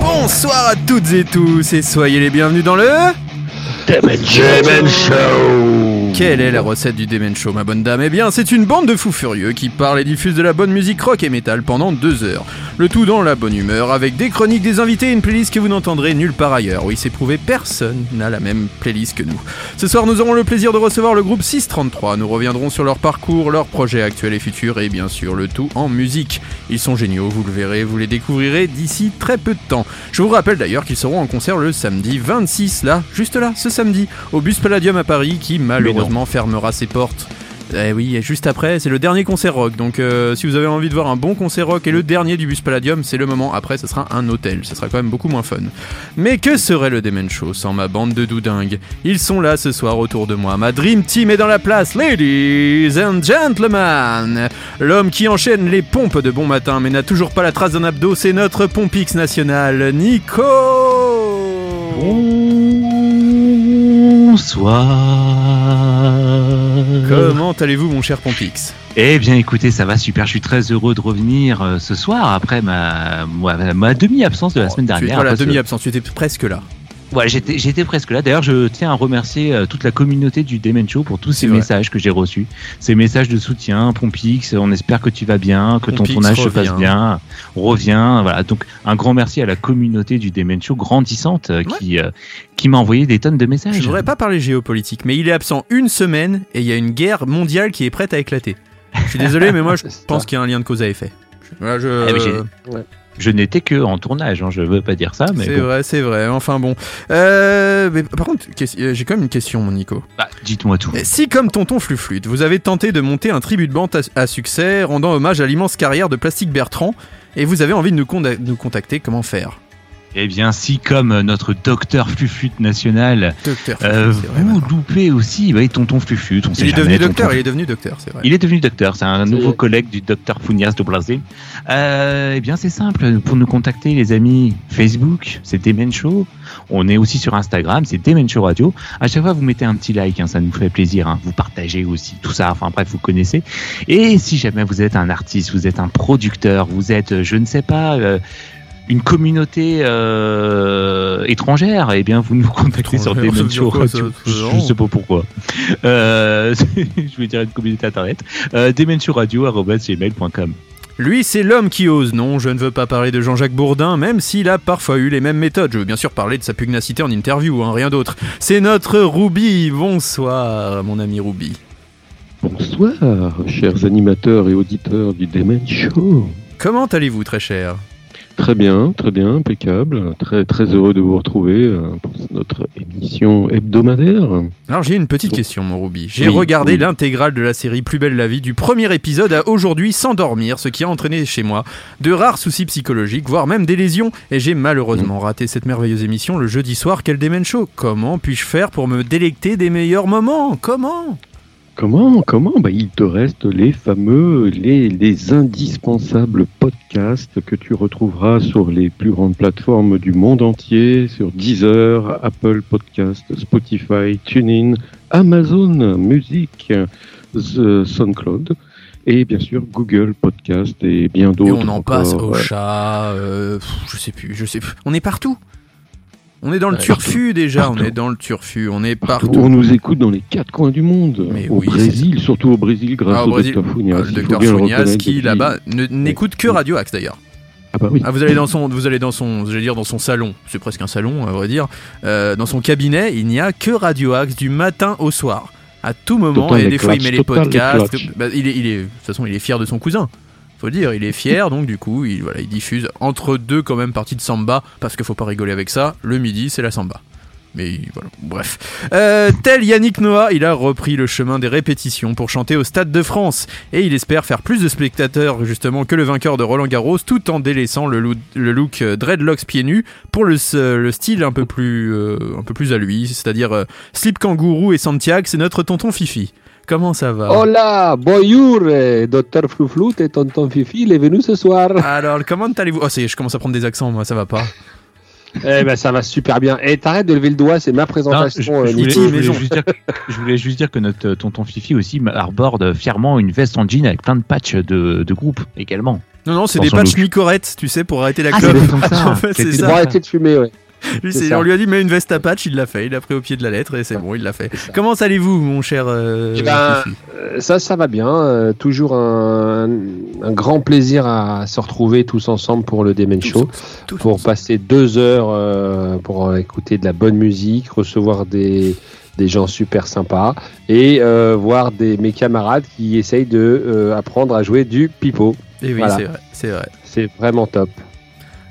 Bonsoir à toutes et tous et soyez les bienvenus dans le... Demen Show Quelle est la recette du Demen Show, ma bonne dame? Eh bien, c'est une bande de fous furieux qui parle et diffuse de la bonne musique rock et métal pendant deux heures. Le tout dans la bonne humeur, avec des chroniques, des invités et une playlist que vous n'entendrez nulle part ailleurs. Oui, c'est prouvé, personne n'a la même playlist que nous. Ce soir, nous aurons le plaisir de recevoir le groupe 633. Nous reviendrons sur leur parcours, leurs projets actuels et futurs, et bien sûr, le tout en musique. Ils sont géniaux, vous le verrez, vous les découvrirez d'ici très peu de temps. Je vous rappelle d'ailleurs qu'ils seront en concert le samedi 26, là, juste là, ce samedi, au Bus Palladium à Paris, qui malheureusement fermera ses portes. Eh oui, juste après, c'est le dernier concert rock. Donc, euh, si vous avez envie de voir un bon concert rock et le dernier du Bus Palladium, c'est le moment. Après, ce sera un hôtel. Ce sera quand même beaucoup moins fun. Mais que serait le Demen Show sans ma bande de doudingues? Ils sont là ce soir autour de moi. Ma Dream Team est dans la place, ladies and gentlemen. L'homme qui enchaîne les pompes de bon matin mais n'a toujours pas la trace d'un abdo, c'est notre Pompix national, Nico Bonsoir Comment allez-vous, mon cher Pompix? Eh bien écoutez, ça va super, je suis très heureux de revenir euh, ce soir après ma, ma, ma demi-absence de la semaine Tu es- dernière. voilà, que- demi-absence, tu étais presque là. Ouais, j'étais, j'étais presque là. D'ailleurs, je tiens à remercier euh, toute la communauté du Demen Show pour tous ces vrai. messages que j'ai reçus. Ces messages de soutien, Pompix, on espère que tu vas bien, que ton tournage se passe bien, revient. Voilà. Donc, un grand merci à la communauté du Demen Show grandissante euh, qui, euh, qui m'a envoyé des tonnes de messages. Je voudrais pas parler géopolitique, mais il est absent une semaine et il y a une guerre mondiale qui est prête à éclater. Je suis désolé, mais moi je pense qu'il y a un lien de cause à effet. Voilà, je... Ah, j'ai- Je n'étais que en tournage, hein, je veux pas dire ça, mais C'est bon. vrai, c'est vrai. Enfin bon. Euh, mais par contre, euh, j'ai quand même une question, mon Nico. Bah, dites-moi tout. Si, comme Tonton Fluflute, vous avez tenté de monter un tribut de bande à, à succès, rendant hommage à l'immense carrière de Plastique Bertrand, et vous avez envie de nous, nous contacter, comment faire? Eh bien, si comme notre docteur Fluflute national, Docteur euh, vous loupez aussi, bah, tonton Fluflute, on sait Il est jamais, devenu tonton docteur, il est devenu docteur, c'est vrai. Il est devenu docteur, c'est un nouveau collègue du docteur Funias de Blasé. Euh, eh bien, c'est simple, pour nous contacter, les amis, Facebook, c'est Demen Show. On est aussi sur Instagram, c'est Demen Show Radio. À chaque fois, vous mettez un petit like, hein, ça nous fait plaisir. hein. Vous partagez aussi tout ça, enfin bref, vous connaissez. Et si jamais vous êtes un artiste, vous êtes un producteur, vous êtes, je ne sais pas, euh, une communauté euh, étrangère, eh bien, vous nous contactez sur Étrangère, ça Demen veut Show dire quoi, Radio. Je, je sais pas pourquoi. Euh, je vais dire une communauté internet. Euh, demenshowradio.gmail.com Lui, c'est l'homme qui ose. Non, je ne veux pas parler de Jean-Jacques Bourdin, même s'il a parfois eu les mêmes méthodes. Je veux bien sûr parler de sa pugnacité en interview, hein, rien d'autre. C'est notre Ruby. Bonsoir, mon ami Ruby. Bonsoir, chers animateurs et auditeurs du Demen Show. Comment allez-vous, très cher? Très bien, très bien, impeccable. Très, très heureux de vous retrouver euh, pour notre émission hebdomadaire. Alors j'ai une petite question, mon Ruby. J'ai Oui, regardé oui. l'intégrale de la série Plus belle la vie du premier épisode à aujourd'hui sans dormir, ce qui a entraîné chez moi de rares soucis psychologiques, voire même des lésions, et j'ai malheureusement raté cette merveilleuse émission le jeudi soir. Quel démène show Comment puis-je faire pour me délecter des meilleurs moments? Comment? Comment Comment bah, Il te reste les fameux, les, les indispensables podcasts que tu retrouveras sur les plus grandes plateformes du monde entier, sur Deezer, Apple Podcast, Spotify, TuneIn, Amazon Music, The SoundCloud et bien sûr Google Podcast et bien Et d'autres. on en passe au chat, euh, je sais plus, je sais plus. On est partout. On est dans le Ouais, turfu déjà, Partout. on est dans le turfu, on est Partout. On nous écoute dans les quatre coins du monde. Mais au oui, Brésil, surtout au Brésil, grâce Ah, au au Brésil. docteur Funias. Euh, le Funias reconnaître qui depuis- là-bas ne- n'écoute que Radio Axe d'ailleurs. Ah bah oui. Ah, vous allez dans son, vous allez dans son, j'allais dire dans son salon. C'est presque un salon, à vrai dire. Euh, dans son cabinet, il n'y a que Radio Axe du matin au soir, à tout moment. Total et des fois, il met les podcasts. Bah, il est, il est, de toute façon, il est fier de son cousin. Faut dire, il est fier, donc du coup, il, voilà, il diffuse entre deux quand même parties de samba, parce qu'il faut pas rigoler avec ça. Le midi, c'est la samba. Mais voilà, bref. Euh, tel Yannick Noah, il a repris le chemin des répétitions pour chanter au Stade de France. Et il espère faire plus de spectateurs justement que le vainqueur de Roland Garros, tout en délaissant le, loo- le look euh, dreadlocks pieds nus pour le, le style un peu plus, euh, un peu plus à lui, c'est-à-dire euh, slip kangourou et Santiago, c'est notre tonton Fifi. Comment ça va Hola, bonjour, euh, docteur Flouflout et tonton Fifi, il est venu ce soir. Alors, comment allez-vous? Oh, c'est- je commence à prendre des accents, moi, ça va pas. eh ben, ça va super bien. Et t'arrêtes de lever le doigt, c'est ma Non, présentation. je, euh, je voulais, je voulais juste dire, je voulais juste dire que notre euh, tonton Fifi aussi arborde fièrement une veste en jean avec plein de patchs de, de groupe également. Non, non, c'est des patchs. Nicorette, tu sais, pour arrêter la Ah, clope. ça. En fait, c'est ça. Pour arrêter de fumer, ouais. Lui, C'est c'est- ça. on lui a dit, mets une veste à patch, il l'a fait. Il a pris au pied de la lettre et c'est bon, il l'a fait. Comment allez-vous, mon cher euh, Eh ben, Euh, Ça, ça va bien. euh, toujours un, un grand plaisir à se retrouver tous ensemble pour le Demen Show. Tous pour passer deux heures euh, pour écouter de la bonne musique, recevoir des, des gens super sympas et euh, voir des, mes camarades qui essayent de euh, apprendre à jouer du pipeau. Eh oui, voilà. c'est vrai, c'est vrai. C'est vraiment top.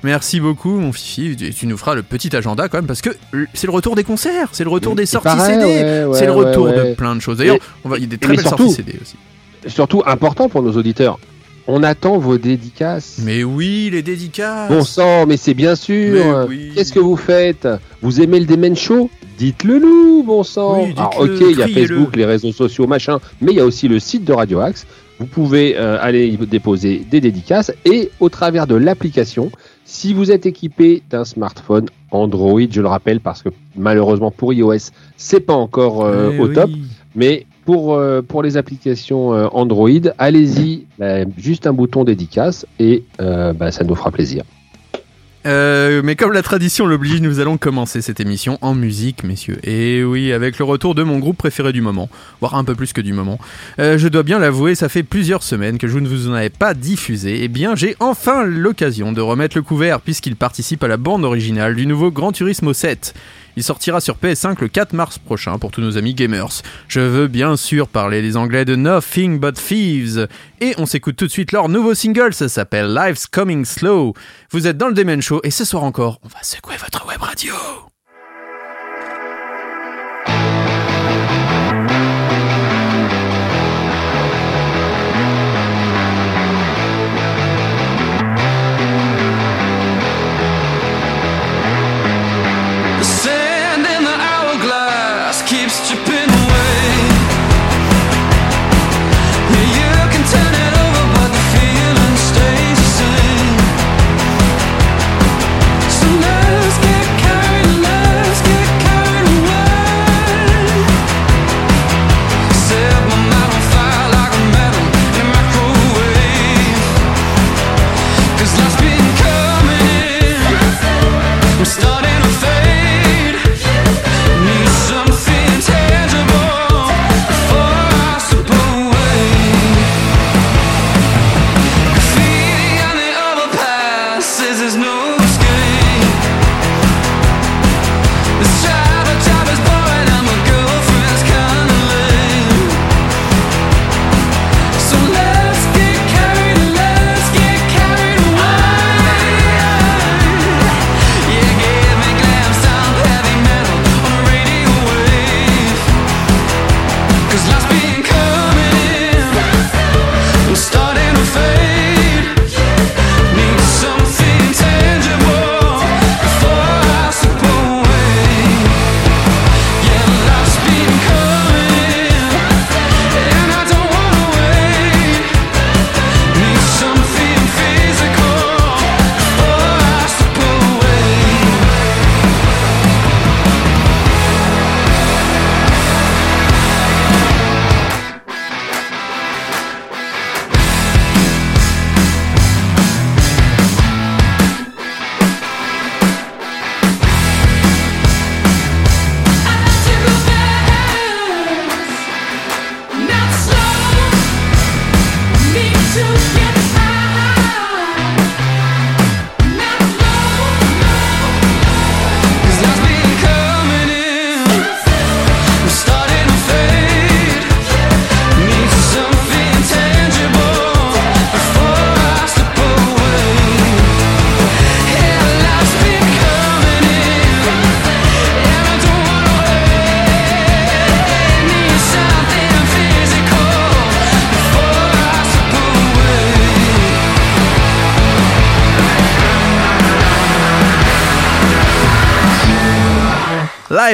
Merci beaucoup, mon Fifi. Tu- Tu nous feras le petit agenda quand même, parce que c'est le retour des concerts, c'est le retour des sorties Pareil, CD, ouais, ouais, c'est le ouais, retour de plein de choses. D'ailleurs, il y a des très belles surtout- sorties CD aussi. Surtout important pour nos auditeurs. On attend vos dédicaces. Mais oui, les dédicaces. Bon sang, mais c'est bien sûr. Oui. Qu'est-ce que vous faites? Vous aimez le Demen Show? Dites-le nous, bon sang. Oui, Alors, dites-le, ok, il y a. Facebook, les réseaux sociaux, machin, mais il y a aussi le site de Radio Axe. Vous pouvez euh, aller y déposer des dédicaces et au travers de l'application, si vous êtes équipé d'un smartphone Android, je le rappelle parce que malheureusement pour iOS, c'est pas encore euh, Eh au oui. top, mais pour, euh, pour les applications euh, Android, allez-y, juste un bouton dédicace et bah, ça nous fera plaisir. Euh, mais comme la tradition l'oblige, nous allons commencer cette émission en musique, messieurs. Et oui, avec le retour de mon groupe préféré du moment, voire un peu plus que du moment. Euh, je dois bien l'avouer, ça fait plusieurs semaines que je ne vous en avais pas diffusé. Et bien, j'ai enfin l'occasion de remettre le couvert, puisqu'il participe à la bande originale du nouveau Gran Turismo 7. Il sortira sur PS5 le 4 mars prochain pour tous nos amis gamers. Je veux bien sûr parler des anglais de Nothing But Thieves. Et on s'écoute tout de suite leur nouveau single, ça s'appelle Life's Coming Slow. Vous êtes dans le Demen Show et ce soir encore, on va secouer votre web radio.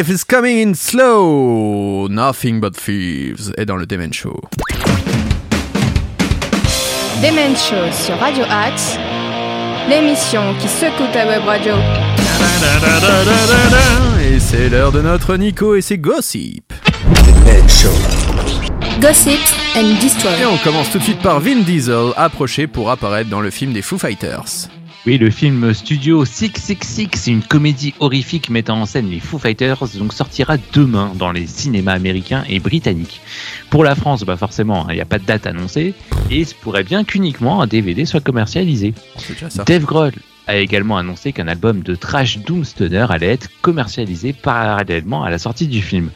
Life is coming in slow. Nothing but thieves est dans le Demen Show. Demen Show sur Radio Axe, l'émission qui secoue ta web radio. Et c'est l'heure de notre Nico et ses gossip. Gossip and Destroy. Et on commence tout de suite par Vin Diesel, approché pour apparaître dans le film des Foo Fighters. Oui, le film Studio 666, une comédie horrifique mettant en scène les Foo Fighters, donc sortira demain dans les cinémas américains et britanniques. Pour la France, bah forcément, il n'y a pas de date annoncée, et il se pourrait bien qu'uniquement un DVD soit commercialisé. Ça. Dave Grohl a également annoncé qu'un album de trash Doomstoner allait être commercialisé parallèlement à la sortie du film.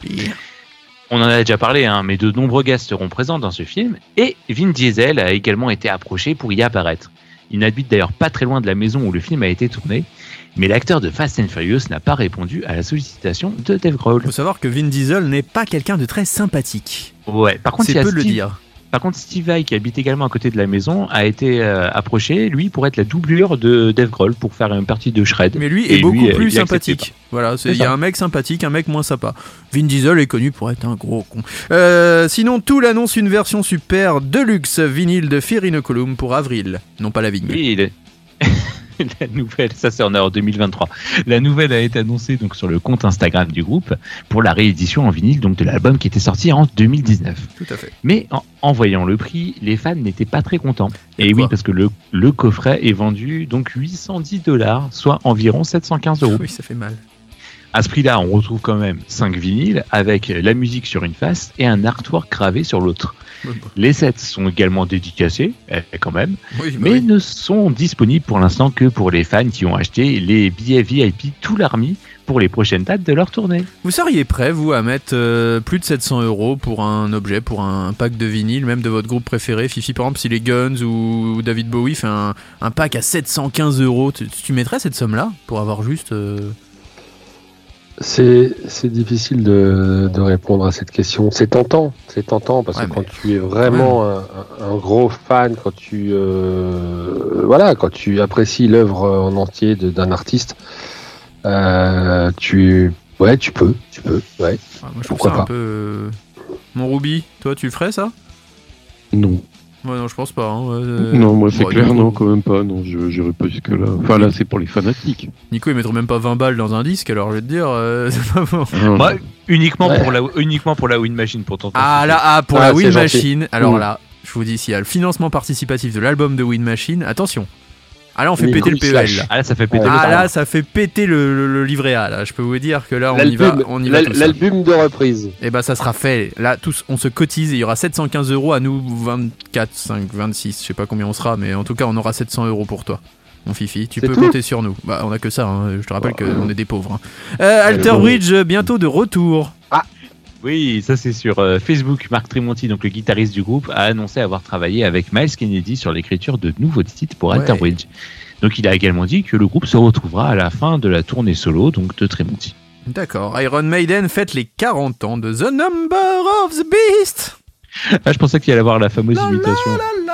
On en a déjà parlé, hein, mais de nombreux gars seront présents dans ce film, et Vin Diesel a également été approché pour y apparaître. Il n'habite d'ailleurs pas très loin de la maison où le film a été tourné, mais l'acteur de Fast and Furious n'a pas répondu à la sollicitation de Dave Grohl. faut savoir que Vin Diesel n'est pas quelqu'un de très sympathique. Ouais, par contre, il C'est peu de le Steve- dire. Par contre, Steve Vai, qui habite également à côté de la maison, a été euh, approché, lui, pour être la doublure de Dave Grohl, pour faire une partie de Shred. Mais lui Et est beaucoup lui, plus sympathique. Voilà, il y a un mec sympathique, un mec moins sympa. Vin Diesel est connu pour être un gros con. Euh, sinon, tout l'annonce une version super deluxe vinyle de Fear Inoculum pour avril. Non pas la vigne. Oui, il est- la nouvelle, ça c'est en en 2023. La nouvelle a été annoncée donc sur le compte Instagram du groupe pour la réédition en vinyle donc de l'album qui était sorti en 2019. Tout à fait. Mais en, en voyant le prix, les fans n'étaient pas très contents. Et oui, parce que le, le coffret est vendu donc 810 dollars, soit environ 715 euros. Oui, ça fait mal. À ce prix-là, on retrouve quand même 5 vinyles avec la musique sur une face et un artwork gravé sur l'autre. Les sets sont également dédicacés, eh, quand même, Oui, bah mais oui. ne sont disponibles pour l'instant que pour les fans qui ont acheté les billets VIP tout l'army pour les prochaines dates de leur tournée. Vous seriez prêt, vous, à mettre euh, plus de 700 euros pour un objet, pour un pack de vinyle, même de votre groupe préféré? Fifi, par exemple, si les Guns ou David Bowie fait un, un pack à 715 euros, tu, tu mettrais cette somme-là pour avoir juste. euh, C'est c'est difficile de, de répondre à cette question. C'est tentant, c'est tentant parce Ouais, que quand tu es vraiment un, un- un gros fan, quand tu euh, voilà, quand tu apprécies l'œuvre en entier de- d'un artiste, euh, tu ouais, tu peux, tu peux, ouais. moi, je Pourquoi ça un pas. peu. euh, Mon Ruby, toi, tu le ferais ça? Non. Ouais, non, je pense pas. hein, ouais, euh, non, moi c'est bon, clair, non, quand même pas. Non, je j'irai pas jusque là. Enfin là, c'est pour les fanatiques. Nico, il mettrait même pas 20 balles dans un disque, alors je vais te dire, euh, c'est pas bon. Moi, uniquement, Ouais. pour la, uniquement pour la Win Machine pour tenter. Ah là, ah, pour Ah, la Win. Machine, alors Mm. là, je vous dis, s'il y a le financement participatif de l'album de Win Machine, attention. Ah là, on fait Oui, péter le PEL. slash. là. Ah là, ça fait péter Ah, le Ah là, ça fait péter le, le- le livret A. Là, je peux vous dire que là, on y va, L'album on y va l'album de reprise. Et bah, ça sera fait. Là, tous, on se cotise et il y aura 715 euros à nous, 24, 5, 26. Je sais pas combien on sera, mais en tout cas, on aura 700 euros pour toi. Mon Fifi, tu peux compter sur nous. Bah, on a que ça. hein. Je te rappelle Ouais. qu'on est des pauvres. hein. Euh, Alter. Bridge, bientôt de retour. Oui, ça c'est sur euh, Facebook. Marc Tremonti, donc le guitariste du groupe, a annoncé avoir travaillé avec Miles Kennedy sur l'écriture de nouveaux titres pour Ouais. Alter Bridge. Donc il a également dit que le groupe se retrouvera à la fin de la tournée solo donc de Tremonti. D'accord. Iron Maiden fête les 40 ans de The Number of the Beast. Ah, je pensais qu'il allait avoir la fameuse La, imitation. la, la.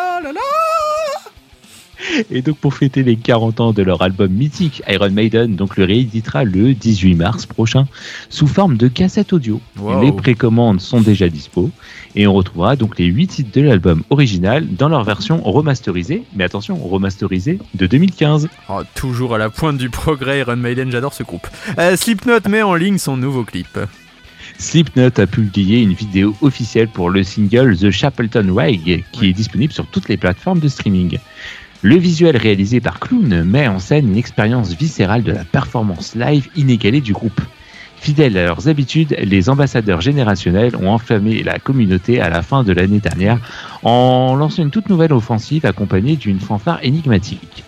Et donc pour fêter les 40 ans de leur album mythique, Iron Maiden donc le rééditera le 18 mars prochain sous forme de cassette audio. Wow. Les précommandes sont déjà dispo et on retrouvera donc les 8 titres de l'album original dans leur version remasterisée, mais attention, remasterisée de 2015. Oh, toujours à la pointe du progrès, Iron Maiden, j'adore ce groupe. Euh, Slipknot met en ligne son nouveau clip. Slipknot a publié une vidéo officielle pour le single The Chapelton Rag qui est disponible sur toutes les plateformes de streaming. Le visuel réalisé par Clown met en scène une expérience viscérale de la performance live inégalée du groupe. Fidèles à leurs habitudes, les ambassadeurs générationnels ont enflammé la communauté à la fin de l'année dernière en lançant une toute nouvelle offensive accompagnée d'une fanfare énigmatique.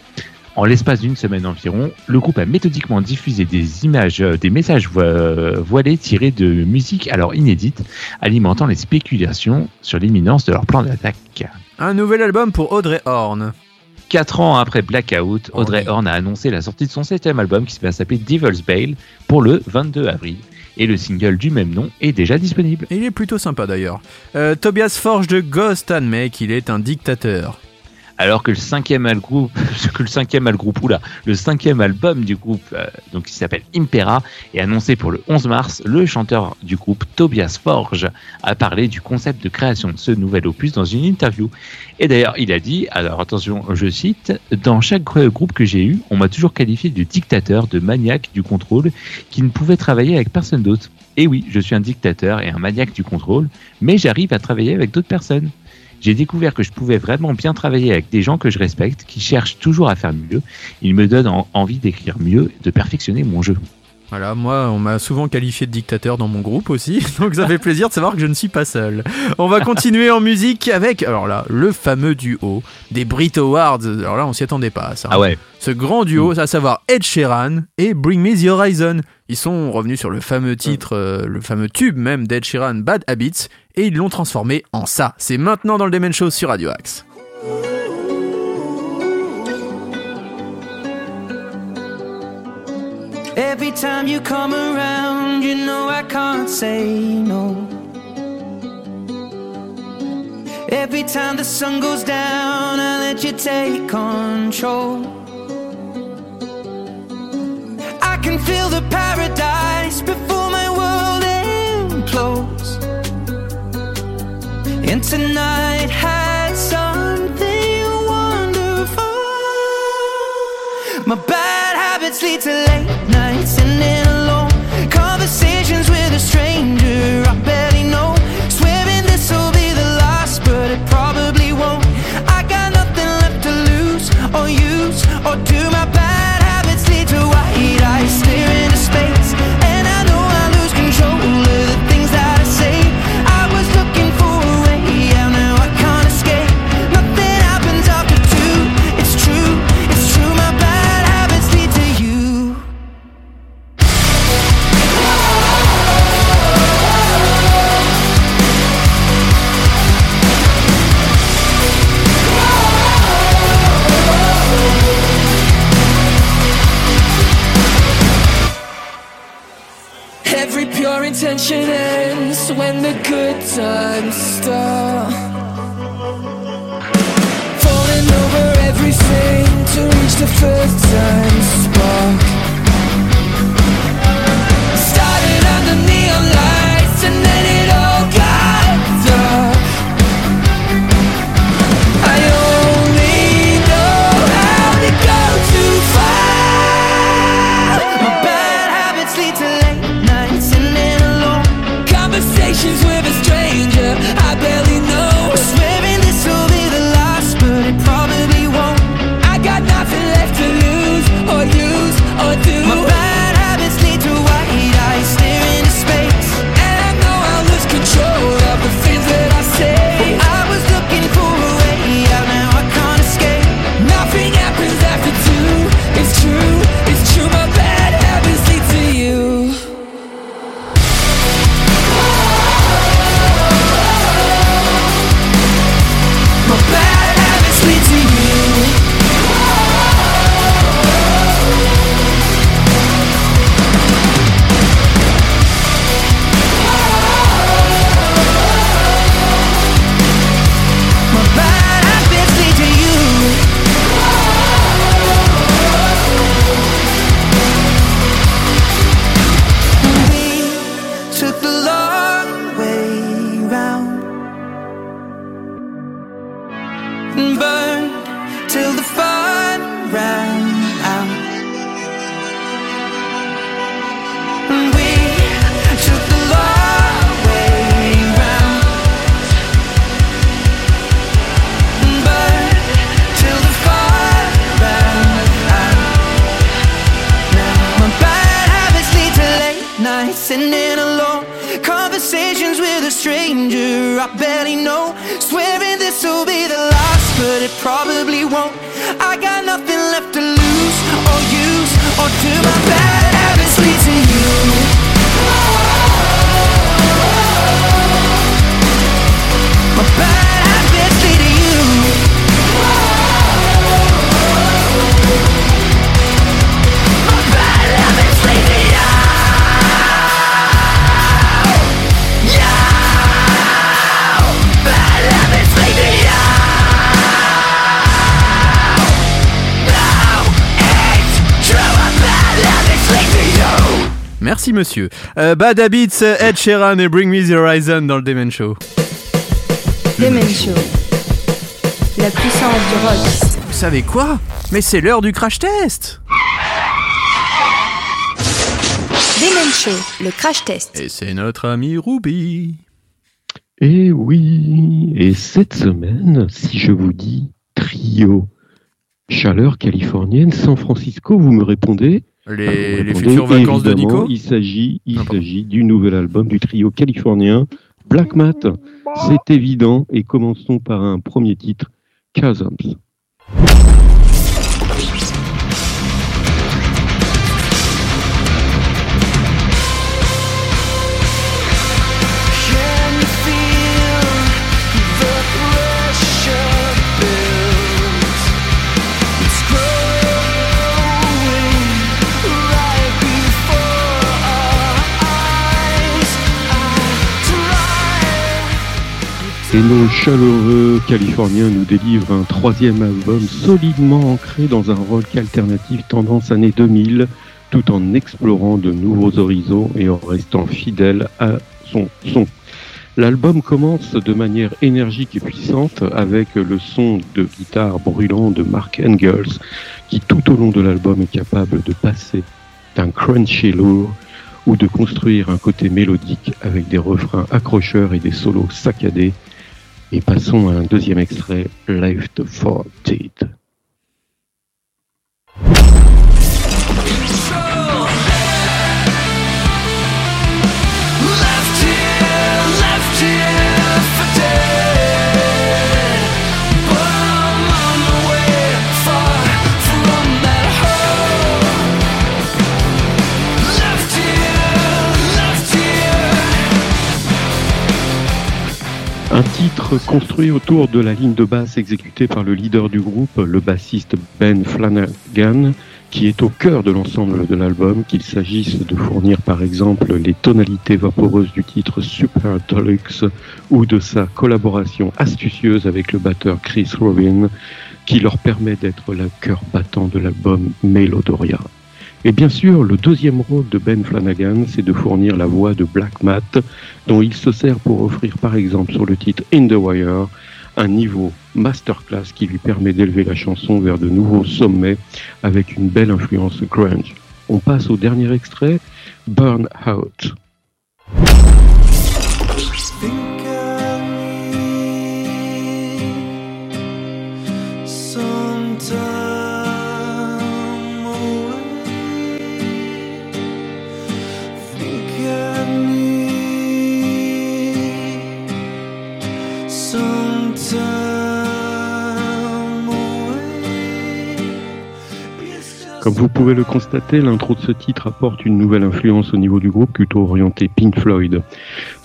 En l'espace d'une semaine environ, le groupe a méthodiquement diffusé des images, euh, des messages vo- voilés tirés de musique alors inédite, alimentant les spéculations sur l'imminence de leur plan d'attaque. Un nouvel album pour Audrey Horn. Quatre ans après Blackout, Oh Audrey oui. Horn a annoncé la sortie de son septième album qui va s'appeler Devil's Bale pour le 22 avril. Et le single du même nom est déjà disponible. Et il est plutôt sympa d'ailleurs. Euh, Tobias Forge de Ghost admet qu'il est un dictateur. Alors que le cinquième que le cinquième le cinquième album du groupe, euh, donc qui s'appelle Impera, est annoncé pour le 11 mars. Le chanteur du groupe Tobias Forge a parlé du concept de création de ce nouvel opus dans une interview. Et d'ailleurs, il a dit, alors attention, je cite, dans chaque gr- groupe que j'ai eu, on m'a toujours qualifié de dictateur, de maniaque du contrôle, qui ne pouvait travailler avec personne d'autre. Et oui, je suis un dictateur et un maniaque du contrôle, mais j'arrive à travailler avec d'autres personnes. J'ai découvert que je pouvais vraiment bien travailler avec des gens que je respecte, qui cherchent toujours à faire mieux. Ils me donnent en- envie d'écrire mieux, de perfectionner mon jeu. Voilà, moi, on m'a souvent qualifié de dictateur dans mon groupe aussi, donc ça fait plaisir de savoir que je ne suis pas seul. On va continuer en musique avec, alors là, le fameux duo des Brit Awards. Alors là, on s'y attendait pas à ça. Ah ouais, Ce grand duo, à savoir Ed Sheeran et Bring Me the Horizon. Ils sont revenus sur le fameux titre, euh, le fameux tube même d'Ed Sheeran, Bad Habits, et ils l'ont transformé en ça. C'est maintenant dans le Demen Show sur Radio Axe. Every time you come around, you know I can't say no. Every time the sun goes down, I let you take control. Can feel the paradise before my world implodes. And tonight has something wonderful. My bad habits lead to late nights and then alone conversations with a stranger I barely know. Swearing this will be the last, but it probably won't. I got nothing left to lose or use or do. Time stranger I barely know. Swearing this will be the last, but it probably won't. I got nothing left to lose or use or do. My bad habits lead to you. My bad Merci monsieur. Euh, Bad Habits, Ed Sheeran et Bring Me the Horizon dans le Demen Show. Demen Show. La puissance du rock. Vous savez quoi? Mais c'est l'heure du crash test Demen Show, le crash test. Et c'est notre ami Ruby. Et oui, et cette semaine, si je vous dis trio, chaleur californienne, San Francisco, vous me répondez Les, répondez, futures vacances de Nico Il Ah, s'agit du nouvel album du trio californien Black Mat. C'est évident, et commençons par un premier titre, Chasms. Et nos chaleureux Californiens nous délivrent un troisième album solidement ancré dans un rock alternatif tendance années 2000, tout en explorant de nouveaux horizons et en restant fidèle à son son. L'album commence de manière énergique et puissante avec le son de guitare brûlant de Mark Engels, qui tout au long de l'album est capable de passer d'un crunchy lourd ou de construire un côté mélodique avec des refrains accrocheurs et des solos saccadés. Et passons à un deuxième extrait, Left for Dead. Un titre construit autour de la ligne de basse exécutée par le leader du groupe, le bassiste Ben Flanagan, qui est au cœur de l'ensemble de l'album, qu'il s'agisse de fournir par exemple les tonalités vaporeuses du titre Super Deluxe ou de sa collaboration astucieuse avec le batteur Chris Robin, qui leur permet d'être le cœur battant de l'album Melodoria. Et bien sûr, le deuxième rôle de Ben Flanagan, c'est de fournir la voix de Black Matt, dont il se sert pour offrir par exemple sur le titre In the Wire un niveau masterclass qui lui permet d'élever la chanson vers de nouveaux sommets avec une belle influence grunge. On passe au dernier extrait, Burn Out. Comme vous pouvez le constater, l'intro de ce titre apporte une nouvelle influence au niveau du groupe, plutôt orienté Pink Floyd.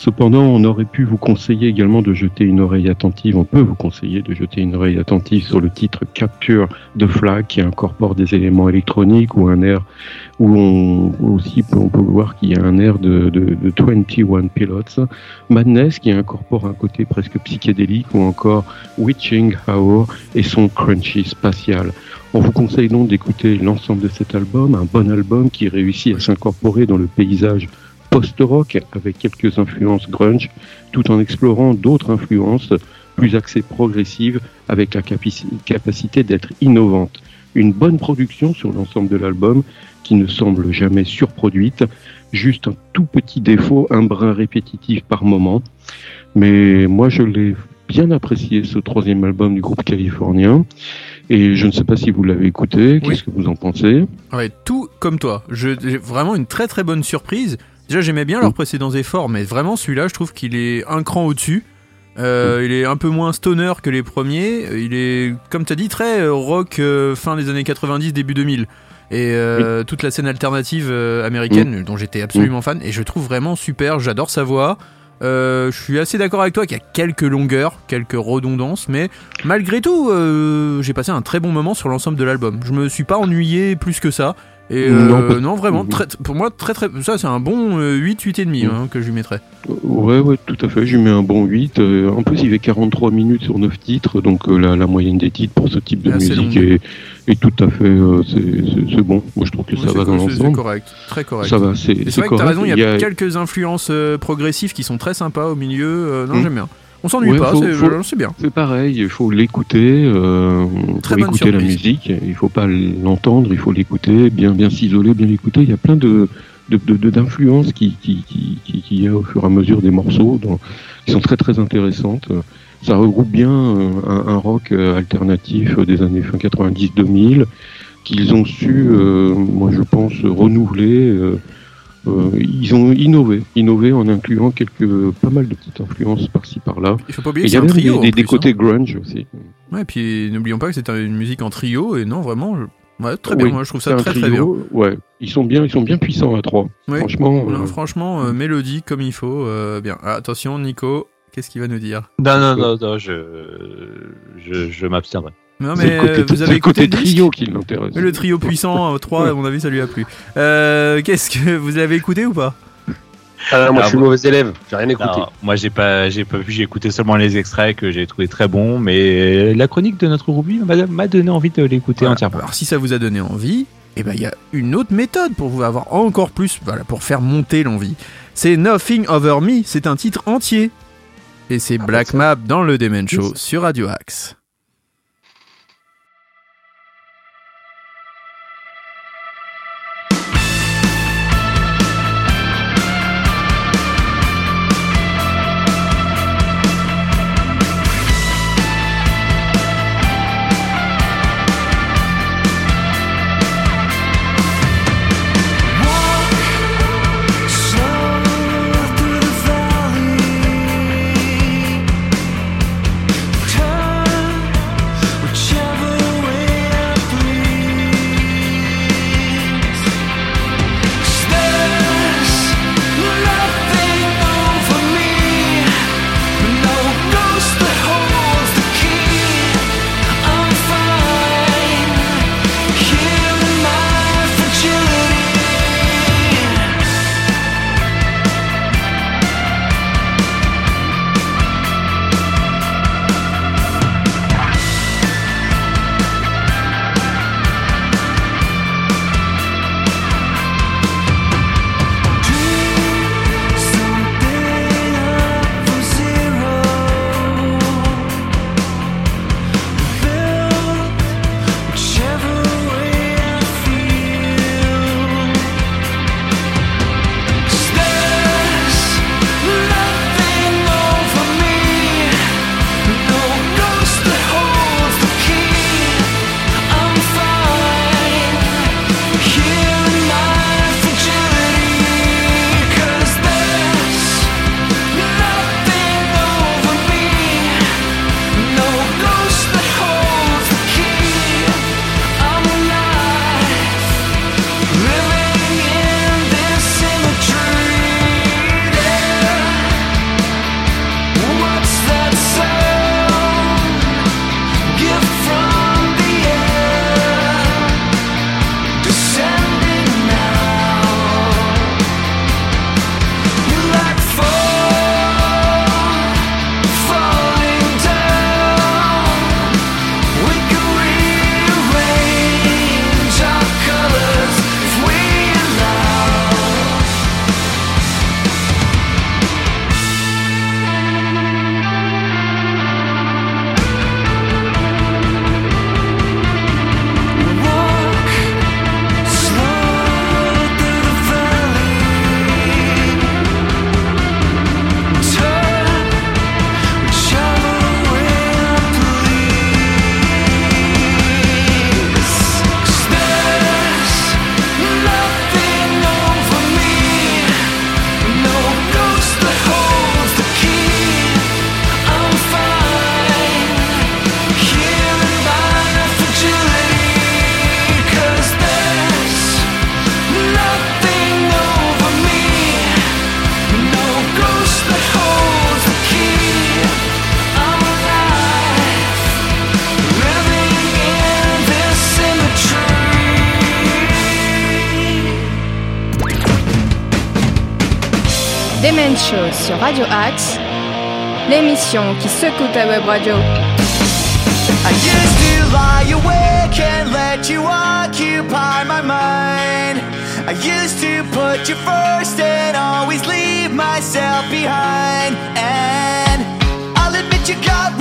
Cependant, on aurait pu vous conseiller également de jeter une oreille attentive, on peut vous conseiller de jeter une oreille attentive sur le titre Capture the Flag, qui incorpore des éléments électroniques ou un air où on aussi on peut voir qu'il y a un air de, de, de 21 Pilots, Madness qui incorpore un côté presque psychédélique ou encore Witching Hour et son crunchy spatial. On vous conseille donc d'écouter l'ensemble de cet album, un bon album qui réussit à s'incorporer dans le paysage post-rock avec quelques influences grunge, tout en explorant d'autres influences plus axées progressives avec la capaci- capacité d'être innovante. Une bonne production sur l'ensemble de l'album qui ne semble jamais surproduite, juste un tout petit défaut, un brin répétitif par moment. Mais moi je l'ai bien apprécié ce troisième album du groupe californien. Et je ne sais pas si vous l'avez écouté, qu'est-ce que vous en pensez? Ouais, tout comme toi. Je- J'ai vraiment une très très bonne surprise. Déjà, j'aimais bien leurs Mm. précédents efforts, mais vraiment celui-là, je trouve qu'il est un cran au-dessus. Euh, Il est un peu moins stoner que les premiers. Il est, comme tu as dit, très euh, rock euh, fin des années 90, début 2000. Et euh, toute la scène alternative américaine, dont j'étais absolument fan. Et je trouve vraiment super. J'adore sa voix. Je suis assez d'accord avec toi qu'il y a quelques longueurs, quelques redondances, mais malgré tout, j'ai passé un très bon moment sur l'ensemble de l'album. Je me suis pas ennuyé plus que ça. Et Non, euh, non, vraiment, très, pour moi, très très. Ça, c'est un bon euh, 8, 8,5 Mhm. hein, que je lui mettrais. Ouais, ouais, tout à fait. Je lui mets un bon 8. Euh, en plus, il fait 43 minutes sur 9 titres, donc euh, la, la moyenne des titres pour ce type de musique est, est tout à fait. euh, c'est- bon. Moi, je trouve que ça va dans c'est- C'est l'ensemble. correct, très correct. Ça va, c'est Et c'est vrai que t'as correct. raison, il y a, quelques influences euh, progressives qui sont très sympas au milieu. euh, non, Mhm. j'aime bien. On s'ennuie Ouais, pas, c'est bien. C'est pareil, il faut l'écouter, euh, faut écouter la musique, il faut pas l'entendre, il faut l'écouter, bien bien s'isoler, bien l'écouter. Il y a plein de de- de- de- d'influences qui qui, qui, qui, qui y a au fur et à mesure des morceaux, qui sont très très intéressantes. Ça regroupe bien euh, un, un rock euh, alternatif des années fin 90-2000 qu'ils ont su, euh, moi je pense, renouveler. euh, euh, ils ont innové, innové en incluant quelques pas mal de petites influences par-ci par-là. Il faut pas oublier il que y a un trio. des, des- des plus, hein. côtés grunge aussi. Ouais, et puis n'oublions pas que c'est une musique en trio, et non, vraiment, je- ouais, très bien, moi je trouve ça très très bien. Ouais, ils sont bien, ils sont bien puissants à trois. Franchement, Non, euh, franchement, euh, mélodie comme il faut, euh, bien. Ah, attention, Nico, qu'est-ce qu'il va nous dire? Non, non, non, non, je, je, je m'abstiendrai. Non, mais côté, euh, vous c'est avez le côté écouté le trio qui l'intéresse. Le trio puissant, 3, à mon avis, ça lui a plu. Euh, qu'est-ce que vous l'avez écouté ou pas? Ah, moi, Ah, je suis bon. mauvais élève, j'ai rien écouté. Non, moi, j'ai pas, j'ai pas vu, j'ai écouté seulement les extraits que j'ai trouvé très bons, mais la chronique de notre Ruby m'a m'a donné envie de l'écouter Voilà. entièrement. Alors si ça vous a donné envie, eh ben il y a une autre méthode pour vous avoir encore plus, voilà, pour faire monter l'envie. C'est Nothing Over Me, c'est un titre entier. Et c'est Ah, Black bah, Map dans le Demen Show Oui. sur Radio Axe. Sur Radio Axe, l'émission qui secoue ta web radio. I used to lie awake and let you occupy my mind. I used to put you first and always leave myself behind. And I'll admit you got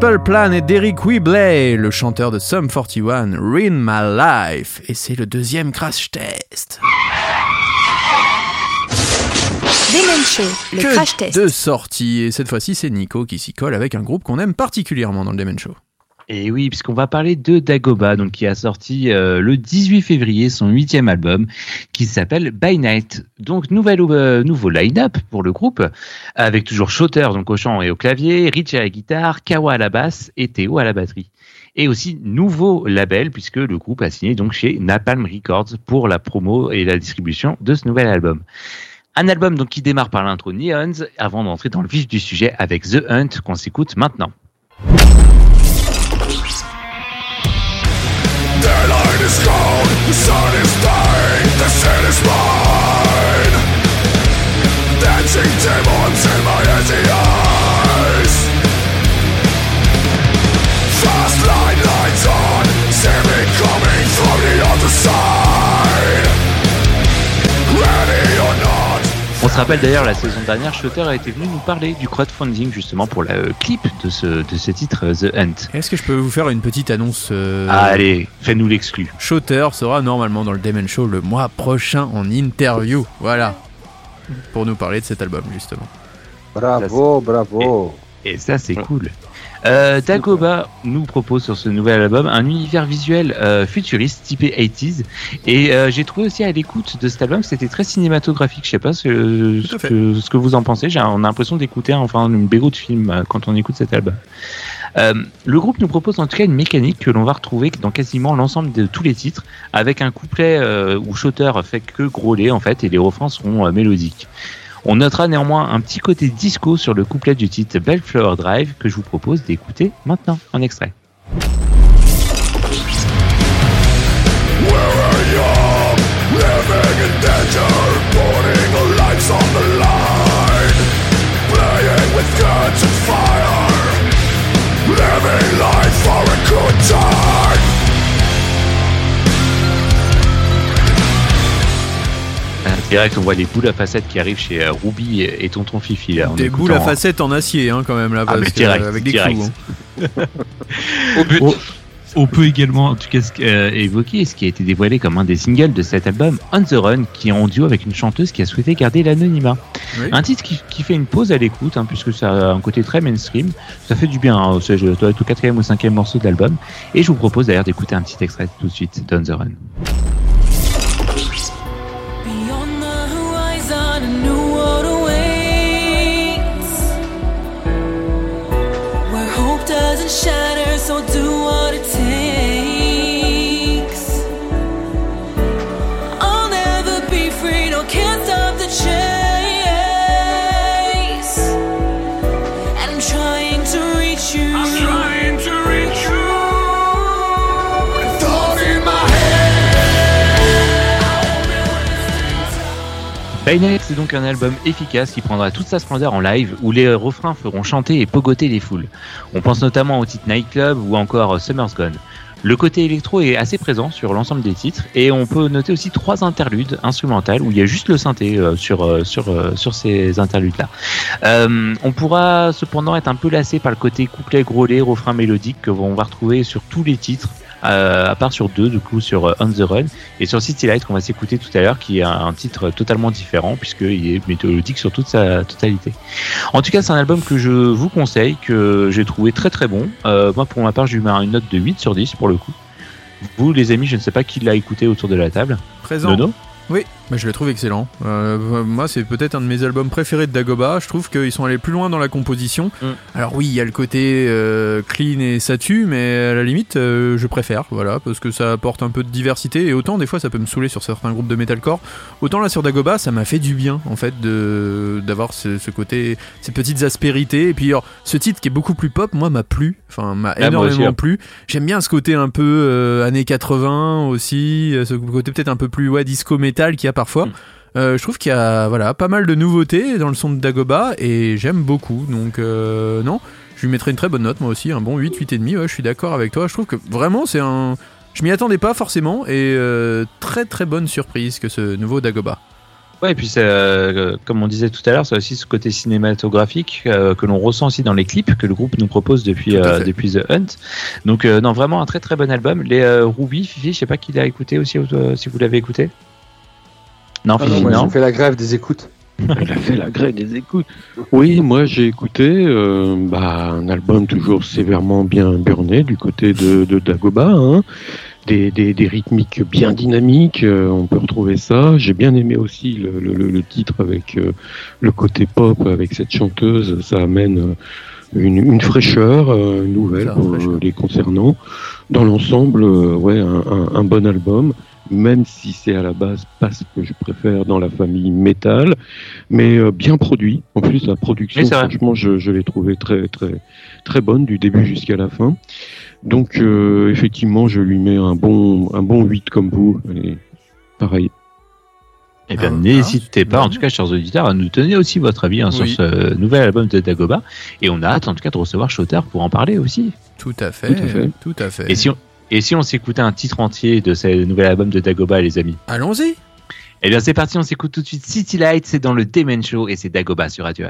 Simple Plan et Derek Webley, le chanteur de Sum 41, Ruin My Life. Et c'est le deuxième crash test. Show, le que crash test. de sorties. Et cette fois-ci, c'est Nico qui s'y colle avec un groupe qu'on aime particulièrement dans le Demen Show. Et oui, puisqu'on va parler de Dagoba, donc qui a sorti euh, le 18 février son huitième album, qui s'appelle By Night. Donc nouvelle, euh, nouveau line-up pour le groupe, avec toujours Shooter donc au chant et au clavier, Rich à la guitare, Kawa à la basse et Théo à la batterie. Et aussi nouveau label puisque le groupe a signé donc chez Napalm Records pour la promo et la distribution de ce nouvel album. Un album donc qui démarre par l'intro Neons avant d'entrer dans le vif du sujet avec The Hunt qu'on s'écoute maintenant. The light is the sun is the mine. Dancing demons in my empty eyes. Fast line lights on, see me coming from the other side. On se rappelle d'ailleurs la saison dernière, Shutter a été venu nous parler du crowdfunding justement pour le euh, clip de ce, de ce titre euh, The Hunt. Est-ce que je peux vous faire une petite annonce euh, Ah, allez, fais-nous l'exclu. Shooter sera normalement dans le Demon Show le mois prochain en interview. Voilà. Pour nous parler de cet album, justement. Bravo, bravo. Et ça, c'est Ouais. cool. Euh, Dagoba nous propose sur ce nouvel album un univers visuel euh, futuriste typé 80s et euh, j'ai trouvé aussi à l'écoute de cet album que c'était très cinématographique. Je sais pas ce, que, ce que vous en pensez. J'ai on a l'impression d'écouter enfin une BO de film euh, quand on écoute cet album. Euh, le groupe nous propose en tout cas une mécanique que l'on va retrouver dans quasiment l'ensemble de tous les titres, avec un couplet euh, où Shooter fait que grôler en fait et les refrains seront mélodiques. On notera néanmoins un petit côté disco sur le couplet du titre Bellflower Drive que je vous propose d'écouter maintenant en extrait. Direct, on voit les boules à facettes qui arrivent chez euh, Ruby et et Tonton Fifi là. Des boules à facettes en acier hein, quand même là, Ah, parce mais que, direct, avec des direct. clous. hein. Au but. Oh. On peut également, en tout cas, ce- euh, évoquer ce qui a été dévoilé comme un des singles de cet album, On the Run, qui est en duo avec une chanteuse qui a souhaité garder l'anonymat. Oui. Un titre qui, qui fait une pause à l'écoute, hein, puisque ça a un côté très mainstream. Ça fait du bien, hein, je dois être au quatrième ou cinquième morceau de l'album. Et je vous propose d'ailleurs d'écouter un petit extrait tout de suite d'On the Run. Baynex c'est donc un album efficace qui prendra toute sa splendeur en live où les refrains feront chanter et pogoter les foules. On pense notamment au titre Nightclub ou encore Summer's Gone. Le côté électro est assez présent sur l'ensemble des titres et on peut noter aussi trois interludes instrumentales où il y a juste le synthé euh, sur euh, euh, sur ces interludes là. on pourra cependant être un peu lassé par le côté couplet grôlé, refrain mélodique que on va retrouver sur tous les titres. Euh, à part sur deux, du coup sur euh, On the Run et sur City Light qu'on va s'écouter tout à l'heure, qui est un, titre totalement différent puisqu'il est météorologique sur toute sa totalité. En tout cas, c'est un album que je vous conseille, que j'ai trouvé très très bon. Euh, moi, pour ma part, je lui mets une note de 8 sur 10 pour le coup. Vous, les amis, je ne sais pas qui l'a écouté autour de la table. Présent. Nono? Oui, bah, je le trouve excellent. Euh, moi, c'est peut-être un de mes albums préférés de Dagoba. Je trouve qu'ils sont allés plus loin dans la composition. Mm. Alors oui, il y a le côté euh, clean et ça tue, mais à la limite, euh, je préfère, voilà, parce que ça apporte un peu de diversité. Et autant des fois, ça peut me saouler sur certains groupes de metalcore. Autant là sur Dagoba, ça m'a fait du bien, en fait, de d'avoir ce, ce côté, ces petites aspérités. Et puis, alors, ce titre qui est beaucoup plus pop, moi, m'a plu. Enfin, m'a Ah, énormément aussi, hein. plu. J'aime bien ce côté un peu euh, années 80 aussi, euh, ce côté peut-être un peu plus ouais, disco metal qu'il y a parfois. Mm. Euh, je trouve qu'il y a voilà, pas mal de nouveautés dans le son de Dagoba et j'aime beaucoup. Donc euh, non, je lui mettrai une très bonne note moi aussi, un bon 8, 8,5. Ouais, je suis d'accord avec toi. Je trouve que vraiment c'est un... Je m'y attendais pas forcément et euh, très très bonne surprise que ce nouveau Dagoba. Ouais, et puis euh, comme on disait tout à l'heure, c'est aussi ce côté cinématographique euh, que l'on ressent aussi dans les clips que le groupe nous propose depuis euh, depuis The Hunt. Donc non, vraiment un très très bon album. Les Ruby, Fifi, je sais pas qui l'a écouté aussi, si vous l'avez écouté. Non, Ah non, moi, non. j'ai fait la grève des écoutes. Elle a fait la grève des écoutes. Oui, moi j'ai écouté euh, bah, un album toujours sévèrement bien burné du côté de, de Dagoba. Hein. Des, des, des rythmiques bien dynamiques, euh, on peut retrouver ça. J'ai bien aimé aussi le, le, le- le titre avec euh, le côté pop, avec cette chanteuse. Ça amène une, une fraîcheur euh, nouvelle Ça, pour fraîcheur. les concernant. Dans l'ensemble, euh, ouais, un, un, un bon album même si c'est à la base pas ce que je préfère dans la famille métal, mais euh, bien produit. En plus, la production, franchement, je, je l'ai trouvé très, très, très bonne du début jusqu'à la fin. Donc, euh, effectivement, je lui mets un bon, un bon 8 comme vous. Et pareil. Eh bien, Ah, n'hésitez ah, pas, en tout cas, chers auditeurs, à nous donner aussi votre avis hein, sur ce nouvel album de Dagoba. Et on a hâte, en tout cas, de recevoir Shotter pour en parler aussi. Tout à fait. Tout à fait. Tout à fait. Et si on, et si on s'écoutait un titre entier de ce nouvel album de Dagoba, les amis Allons-y. Eh bien, c'est parti, on s'écoute tout de suite City Light, c'est dans le Demen Show et c'est Dagoba sur Radio.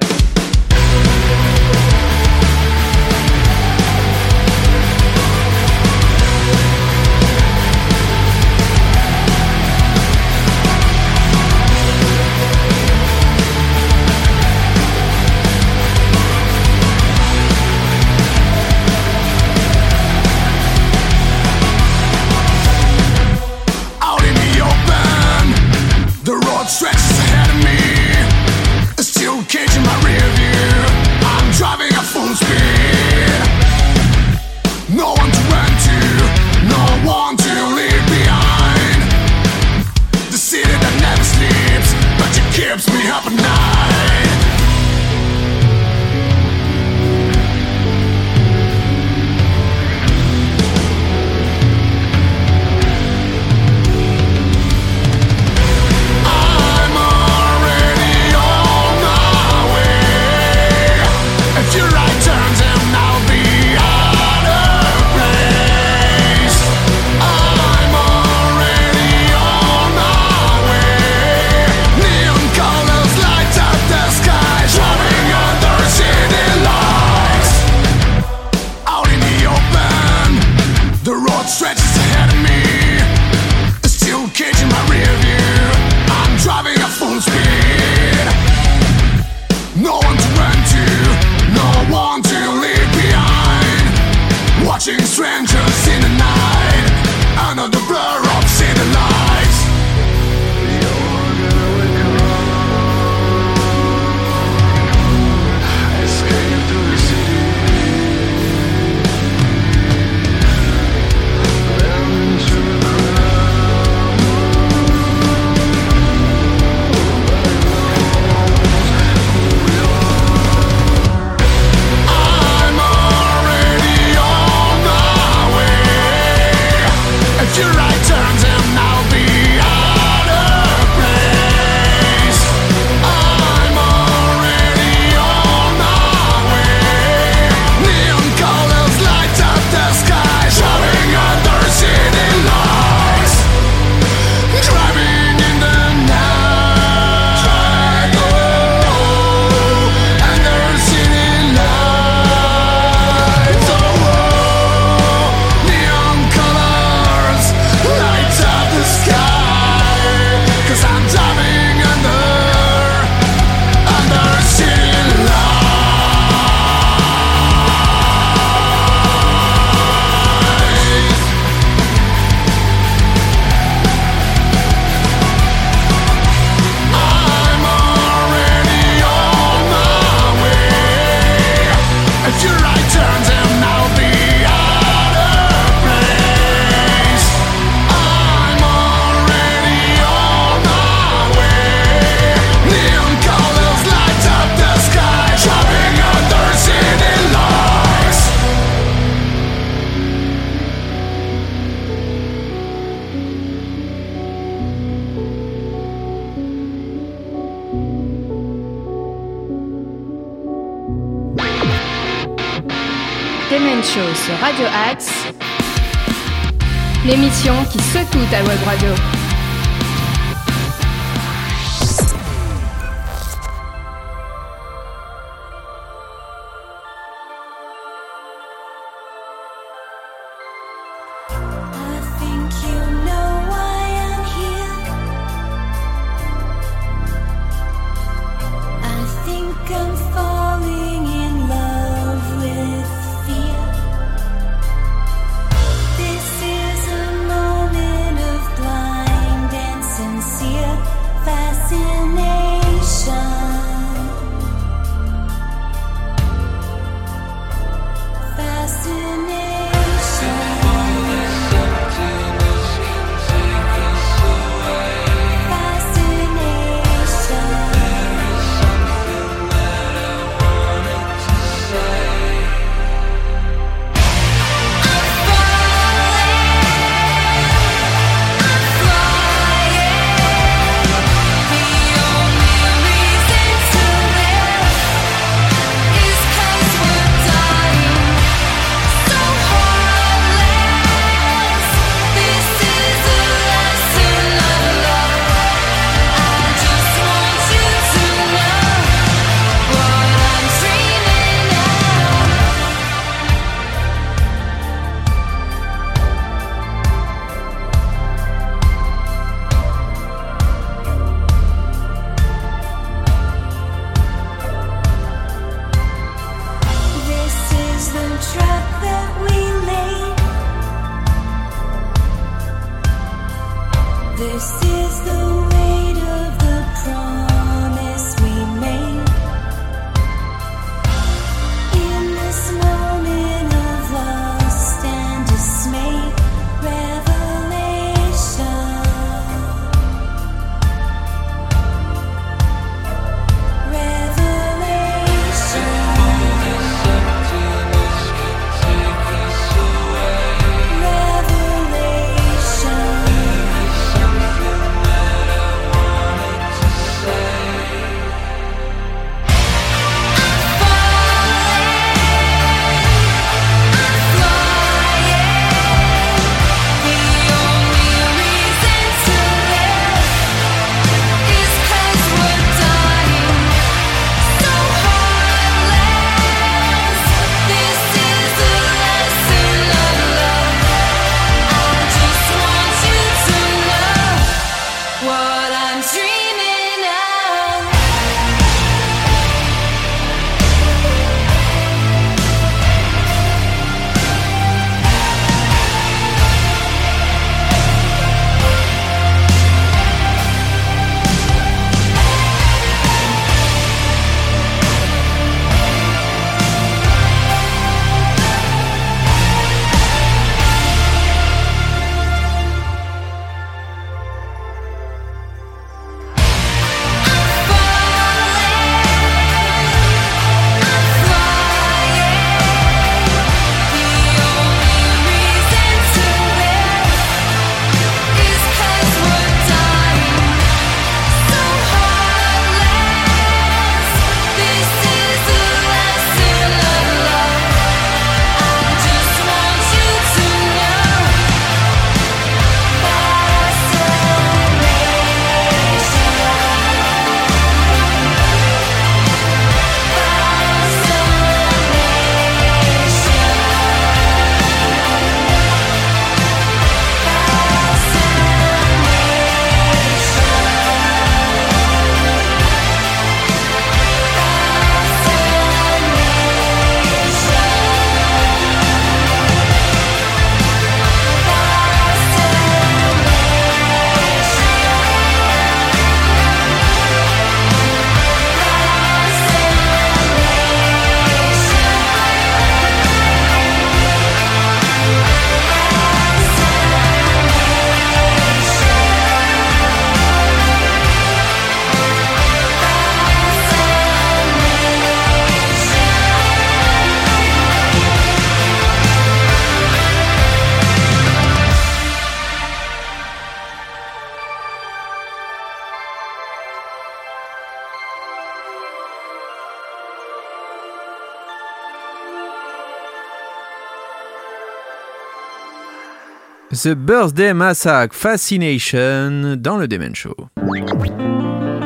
The Birthday Massacre Fascination dans le Demen Show.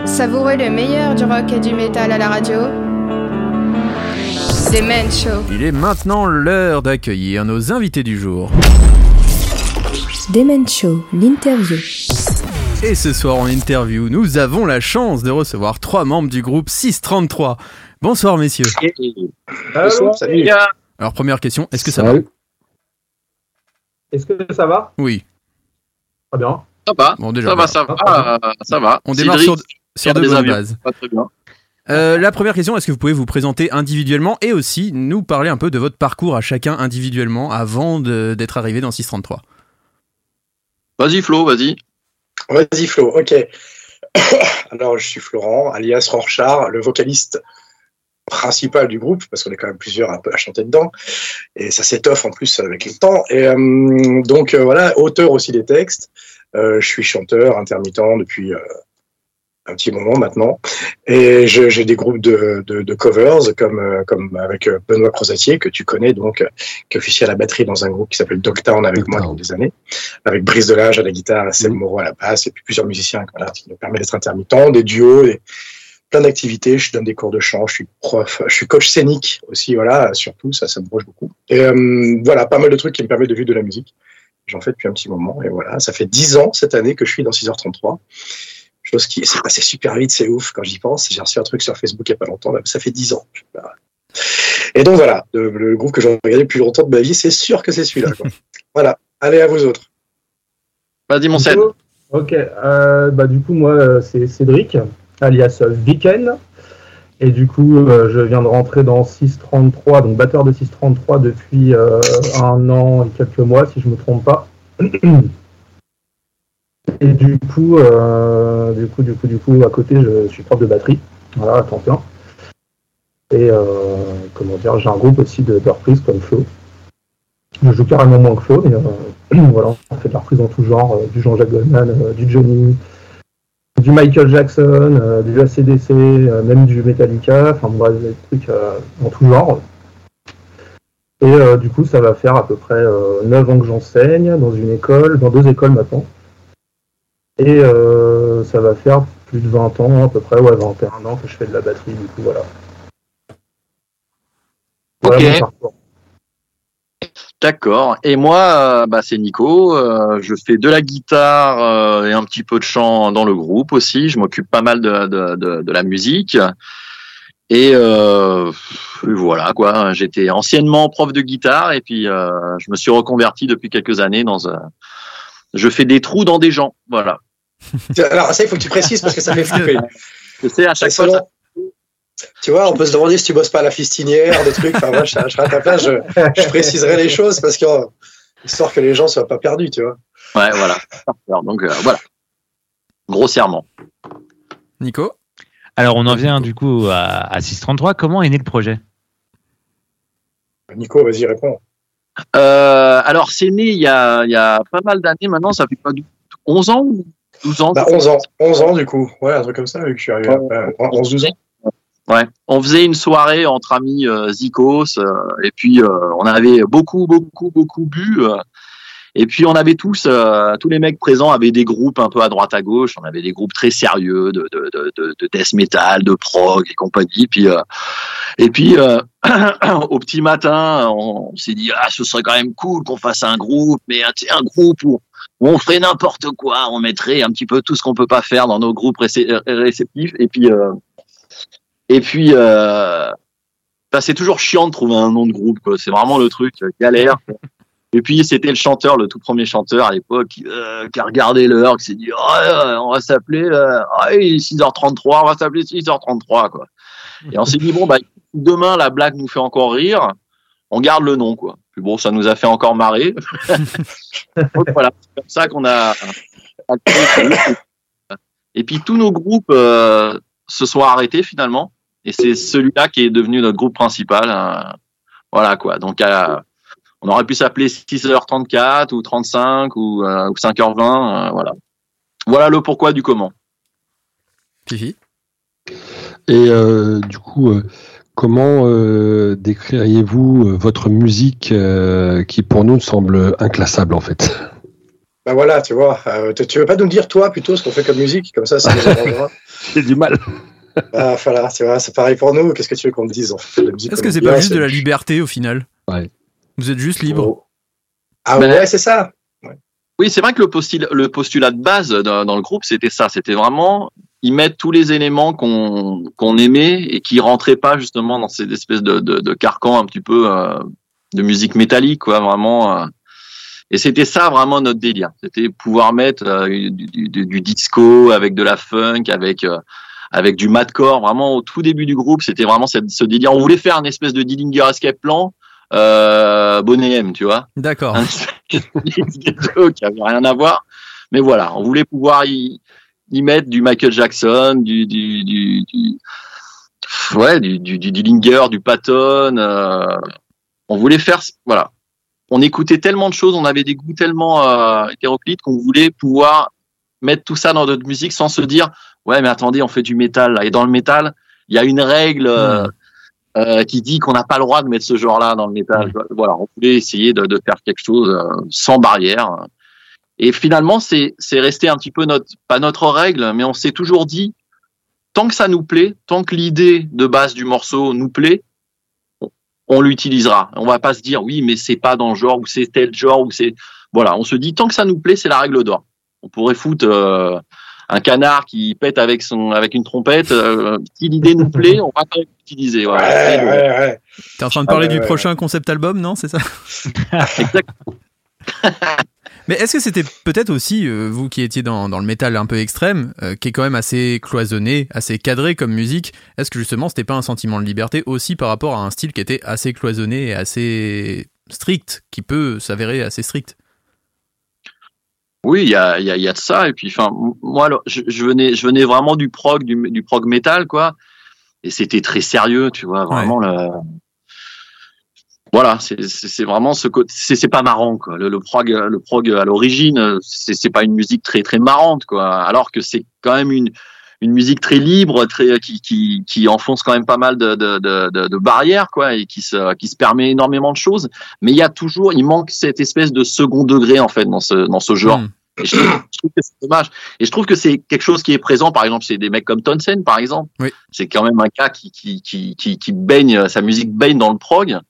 Savourez le meilleur du rock et du métal à la radio. Demen Show. Il est maintenant l'heure d'accueillir nos invités du jour. Demen Show, l'interview. Et ce soir en interview, nous avons la chance de recevoir trois membres du groupe 633. Bonsoir messieurs. Allô, salut. Alors première question, est-ce que ça va? Salut. Est-ce que ça va? Oui. Très bien. Ça va, Bon déjà. ça va, ça va, euh, ça va. On démarre Cédric, sur, sur de bonnes bases. Pas très bien. Euh, la première question, est-ce que vous pouvez vous présenter individuellement et aussi nous parler un peu de votre parcours à chacun individuellement avant d'être arrivé dans 633 Vas-y Flo, vas-y. Vas-y Flo, ok. Alors je suis Florent, alias Rorschach, le vocaliste principal du groupe, parce qu'on est quand même plusieurs un peu à chanter dedans, et ça s'étoffe en plus avec le temps. Et euh, donc euh, voilà, auteur aussi des textes. Euh, je suis chanteur intermittent depuis un petit moment maintenant, et j'ai des groupes de, de, de covers comme comme avec Benoît Crozatier que tu connais donc, qui officie à la batterie dans un groupe qui s'appelle Dogtown avec moi depuis des années. Avec Brice Delage à la guitare, Seb Moreau à la basse, et puis plusieurs musiciens voilà, qui nous permet d'être intermittent, des duos, des, plein d'activités. Je donne des cours de chant, je suis prof, je suis coach scénique aussi, voilà, surtout, ça, ça me broche beaucoup. Et euh, voilà, pas mal de trucs qui me permettent de vivre de la musique. J'en fais depuis un petit moment, et voilà, ça fait 10 ans cette année que je suis dans 6h33. Chose qui s'est passée super vite, c'est ouf quand j'y pense. J'ai reçu un truc sur Facebook il n'y a pas longtemps, là, ça fait 10 ans. Et donc voilà, le, le groupe que j'ai regardé le plus longtemps de ma vie, c'est sûr que c'est celui-là. voilà, allez à vous autres. Vas-y mon. Ok, euh, bah, du coup, moi, euh, c'est Cédric, alias Viken. Et du coup, euh, je viens de rentrer dans 633, donc batteur de 633 depuis euh, un an et quelques mois, si je me trompe pas. Et du coup, euh, du coup, du coup, du coup, à côté, je suis prof de batterie, voilà, à temps. Et comment dire, j'ai un groupe aussi de, de reprises comme Flo. Je joue carrément moins que Flo, mais voilà, on fait de la reprise en tout genre, du Jean-Jacques Goldman, du Johnny, du Michael Jackson, euh, du ACDC, euh, même du Metallica, enfin bref, des trucs euh, en tout genre. Et du coup, ça va faire à peu près euh, 9 ans que j'enseigne dans une école, dans deux écoles maintenant. Et ça va faire plus de 20 ans, à peu près, ouais, 21 ans que je fais de la batterie, du coup, voilà. Voilà Ok. D'accord. Et moi, euh, bah, c'est Nico. euh, je fais de la guitare euh, et un petit peu de chant dans le groupe aussi. Je m'occupe pas mal de, de, de, de la musique. Et euh, voilà quoi. J'étais anciennement prof de guitare et puis euh, je me suis reconverti depuis quelques années dans un. Je fais des trous dans des gens. Voilà. Alors ça, il faut que tu précises parce que ça fait flipper. Je sais à chaque fois. Selon- ça- Tu vois, on peut se demander si tu bosses pas à la fistinière, des trucs. Enfin, moi, je, je serai à ta place, je, je préciserai les choses parce que euh, histoire que les gens soient pas perdus, tu vois. Ouais, voilà. Alors, donc euh, voilà. Grossièrement. Nico? Alors on en vient du coup à, à 633. Comment est né le projet? Nico, vas-y, réponds. Euh, alors, c'est né il y a, il y a pas mal d'années maintenant, ça fait pas du 11 ans ou 12 ans Bah, 11 ans, 11 ans du coup. Ouais, un truc comme ça, vu que je suis arrivé après. 11-12 ans. Ouais. On faisait une soirée entre amis euh, Zikos, euh, et puis euh, on avait beaucoup, beaucoup, beaucoup bu. euh, et puis on avait tous, euh, tous les mecs présents avaient des groupes un peu à droite à gauche. On avait des groupes très sérieux de, de, de, de, de death metal, de prog et compagnie. Puis euh, et puis au petit matin, on, s'est dit ah ce serait quand même cool qu'on fasse un groupe, mais un, sais, un groupe où, on ferait n'importe quoi, on mettrait un petit peu tout ce qu'on peut pas faire dans nos groupes réceptifs. Et puis et puis euh, bah, c'est toujours chiant de trouver un nom de groupe. C'est vraiment le truc euh, galère. quoi. Et puis c'était le chanteur, le tout premier chanteur à l'époque, qui, euh, qui a regardé l'heure, qui s'est dit oh, euh, on va s'appeler euh, ah, il est 6h33, on va s'appeler 6h33 quoi. Et on s'est dit bon bah demain la blague nous fait encore rire, on garde le nom quoi. Puis bon ça nous a fait encore marrer. Donc voilà, c'est comme ça qu'on a. Et puis tous nos groupes euh, se sont arrêtés finalement, et c'est celui-là qui est devenu notre groupe principal. euh, voilà quoi. Donc euh, on aurait pu s'appeler 6h34 ou 35 ou, euh, ou 5h20. euh, voilà. Voilà le pourquoi du comment. Fifi Et euh, du coup, euh, comment euh, décririez-vous votre musique euh, qui pour nous semble inclassable en fait? Bah voilà, tu vois. euh, tu tu veux pas nous dire, toi, plutôt, ce qu'on fait comme musique Comme ça, ça nous arrangera. J'ai du mal. Ah, voilà, tu vois, c'est pareil pour nous. Qu'est-ce que tu veux qu'on te dise On fait Est-ce que c'est pas juste de la liberté au final Ouais. Vous êtes juste libre. Ah Mais- ouais, c'est ça. Oui, c'est vrai que le postulat, le postulat de base dans, dans le groupe, c'était ça. C'était vraiment ils mettent tous les éléments qu'on qu'on aimait et qui rentraient pas justement dans ces espèces de, de, de carcans un petit peu euh, de musique métallique, quoi, vraiment. euh. Et c'était ça vraiment notre délire. C'était pouvoir mettre euh, du, du- du- disco avec de la funk, avec euh, avec du madcore. Vraiment au tout début du groupe, c'était vraiment cette- ce délire. On voulait faire une espèce de Dillinger Escape Plan. Euh, Bonnet M, tu vois D'accord. qui avait rien à voir. Mais voilà, on voulait pouvoir y, y mettre du Michael Jackson, du, du, du, du- ouais, du, du, du Dillinger, du Patton. euh, on voulait faire, voilà. On écoutait tellement de choses, on avait des goûts tellement euh, hétéroclites qu'on voulait pouvoir mettre tout ça dans notre musique sans se dire, ouais, mais attendez, on fait du métal. Là. Et dans le métal, il y a une règle euh, euh, qui dit qu'on n'a pas le droit de mettre ce genre-là dans le métal. Voilà, on voulait essayer de, de faire quelque chose euh, sans barrière. Et finalement, c'est c'est resté un petit peu notre pas notre règle, mais on s'est toujours dit tant que ça nous plaît, tant que l'idée de base du morceau nous plaît, on, l'utilisera. On va pas se dire oui, mais c'est pas dans le genre ou c'est tel genre ou c'est voilà. On se dit tant que ça nous plaît, c'est la règle d'or. On pourrait foutre euh, un canard qui pète avec son avec une trompette. euh, si l'idée nous plaît, on va quand même l'utiliser. Voilà. Ouais, ouais, ouais. T'es en train de parler Ah, du ouais, prochain concept album, non C'est ça? Exactement. Mais est-ce que c'était peut-être aussi, euh, vous qui étiez dans, dans le métal un peu extrême, euh, qui est quand même assez cloisonné, assez cadré comme musique, est-ce que justement c'était pas un sentiment de liberté aussi par rapport à un style qui était assez cloisonné et assez strict, qui peut s'avérer assez strict? Oui, il y a, y, a, y a de ça. Et puis, enfin, moi, alors, je, je venais, je venais vraiment du prog, du, du prog metal, quoi. Et c'était très sérieux, tu vois, vraiment le. Voilà, c'est vraiment ce côté. C'est pas marrant, quoi. Le, le prog, le prog à l'origine, c'est pas une musique très très marrante, quoi. Alors que c'est quand même une une musique très libre, très qui qui qui enfonce quand même pas mal de de de, barrières, quoi, et qui se qui se permet énormément de choses. Mais il y a toujours, il manque cette espèce de second degré en fait dans ce dans ce genre. Hmm. Et je, trouve, je trouve que c'est dommage. Et je trouve que c'est quelque chose qui est présent, par exemple, chez des mecs comme Townsend, par exemple. Oui. C'est quand même un qui, qui, qui, qui, qui baigne, sa musique baigne dans le prog.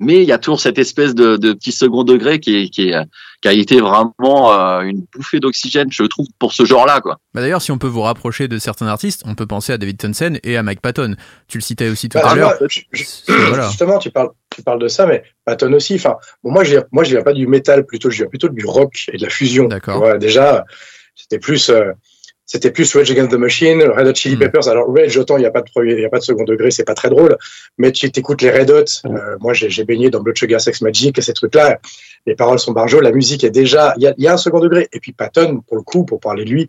Mais il y a toujours cette espèce de, de petit second degré qui, est, qui, est, qui a été vraiment euh, une bouffée d'oxygène, je trouve, pour ce genre-là, quoi. Bah D'ailleurs, si on peut vous rapprocher de certains artistes, on peut penser à David Townsend et à Mike Patton. Tu le citais aussi tout Bah, à l'heure. voilà. Justement, tu parles, tu parles de ça, mais Patton aussi. Enfin, bon, moi, je viens, moi, je viens pas du métal, plutôt, je viens plutôt du rock et de la fusion. D'accord. Déjà, c'était plus, euh, c'était plus Rage Against the Machine, Red Hot Chili Mm. Peppers. Alors, Rage, autant il y a pas de premier, il y a pas de second degré, c'est pas très drôle, mais tu t'écoutes les Red Hot. euh, moi, j'ai baigné dans Blood Sugar Sex Magic et ces trucs-là. Les paroles sont barjots, la musique est déjà, il y a, il y a un second degré. Et puis Patton, pour le coup, pour parler de lui,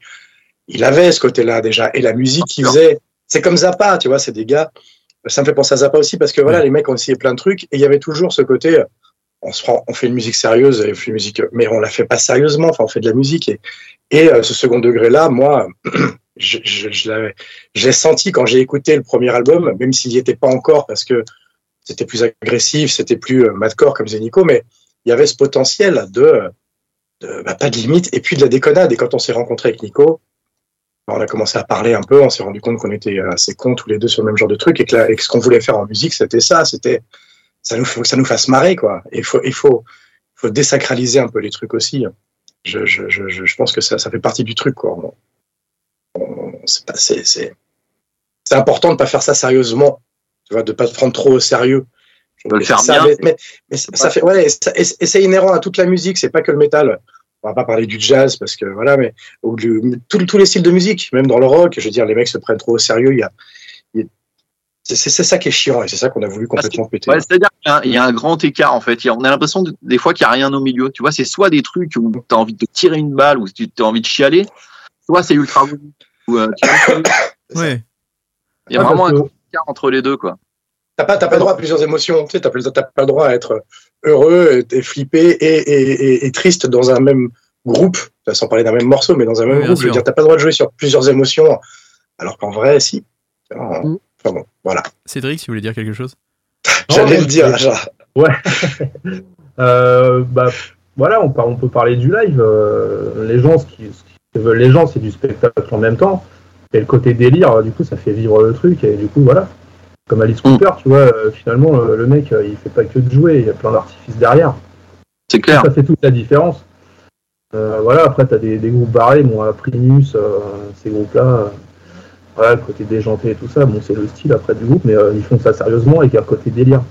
il avait ce côté-là déjà. Et la musique qu'il faisait, c'est comme Zappa, tu vois, c'est des gars. Ça me fait penser à Zappa aussi parce que voilà, les mecs ont essayé plein de trucs et il y avait toujours ce côté, on se prend, on fait une musique sérieuse, et on fait une musique, mais on la fait pas sérieusement. Enfin, on fait de la musique et, et euh, ce second degré-là, moi, je, je, je senti quand j'ai écouté le premier album, même s'il n'y était pas encore parce que c'était plus agressif, c'était plus euh, madcore comme disait mais il y avait ce potentiel de, bah, pas de limite et puis de la déconnade. Et quand on s'est rencontré avec Nico, bah, on a commencé à parler un peu, on s'est rendu compte qu'on était assez cons tous les deux sur le même genre de truc et que, la- et que ce qu'on voulait faire en musique, c'était ça, c'était ça nous faut que ça nous fasse marrer quoi. Et il faut il faut faut désacraliser un peu les trucs aussi. Je, je, je, je pense que ça, ça fait partie du truc quoi. C'est important de pas faire ça sérieusement, tu vois, de pas se prendre trop au sérieux. De le faire Ça, bien. mais, mais- mais ça, ça fait ouais, et ça- et et c'est inhérent à toute la musique, c'est pas que le métal. On va pas parler du jazz parce que voilà, mais ou tous les styles de musique, même dans le rock, je veux dire, les mecs se prennent trop au sérieux. Il y a- c'est ça qui est chiant et c'est ça qu'on a voulu complètement péter. Ouais, C'est-à-dire qu'il y a un- il y, a un grand écart en fait. A- On a l'impression de- des fois qu'il n'y a rien au milieu. Tu vois, c'est soit des trucs où tu as envie de te tirer une balle ou tu as envie de chialer, soit c'est ultra voulu. Ou, euh, tu Ouais. Il y a Ouais, vraiment un que- grand écart entre les deux, quoi. T'as pas, t'as pas le droit à plusieurs émotions. Tu sais, t'as, pas- t'as pas le droit à être heureux, et, et flippé et, et, et, et triste dans un même groupe. Sans parler d'un même morceau, mais dans un même bien groupe. Je veux dire, t'as pas le droit de jouer sur plusieurs émotions. Alors qu'en vrai, si. Mm. Enfin bon, voilà. Cédric, si vous voulez dire quelque chose? J'allais le dire, genre. Ouais. Euh, bah, voilà, on, par- on peut parler du live. euh, les gens, ce qui, ce veulent les gens, c'est du spectacle en même temps. Et le côté délire, du coup, ça fait vivre le truc. Et du coup, voilà. Comme Alice Cooper, tu vois, euh, finalement, le, le mec, euh, il fait pas que de jouer, il y a plein d'artifices derrière. C'est clair. Ça fait toute la différence. Euh, voilà, après, tu as des, des groupes barrés, bon, à Primus, euh, ces groupes-là, le côté déjanté et tout ça, bon, c'est le style après du groupe, mais euh, ils font ça sérieusement et il y a le côté délire.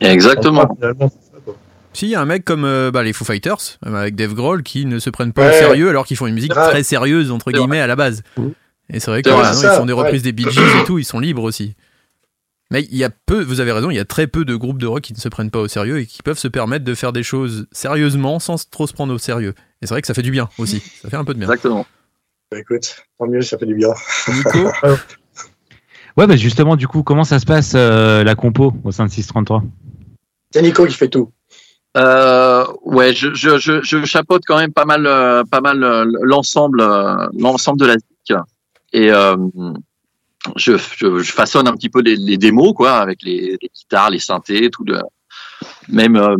Exactement. Enfin, finalement, c'est ça, quoi. Si, il y a un mec comme euh, bah, les Foo Fighters, euh, avec Dave Grohl, qui ne se prennent pas au sérieux alors qu'ils font une musique Ouais. très sérieuse, entre C'est guillemets, à la base. Mhm. Et c'est vrai que C'est vrai, voilà, c'est non, ils ça, font des ouais. reprises des Bee Gees et tout, ils sont libres aussi. Mais il y a peu, vous avez raison, il y a très peu de groupes de rock qui ne se prennent pas au sérieux et qui peuvent se permettre de faire des choses sérieusement sans trop se prendre au sérieux. Et c'est vrai que ça fait du bien aussi, ça fait un peu de bien. Exactement. Bah, écoute, tant mieux, ça fait du bien. Nico, Ouais, bah justement, du coup, comment ça se passe euh, la compo au sein de 633 C'est Nico qui fait tout. Euh, ouais, je, je, je, je chapeaute quand même pas mal, euh, pas mal euh, l'ensemble, euh, l'ensemble de la zik. Et euh, je, je, je façonne un petit peu les, les démos, quoi, avec les, les guitares, les synthés, tout le, même euh,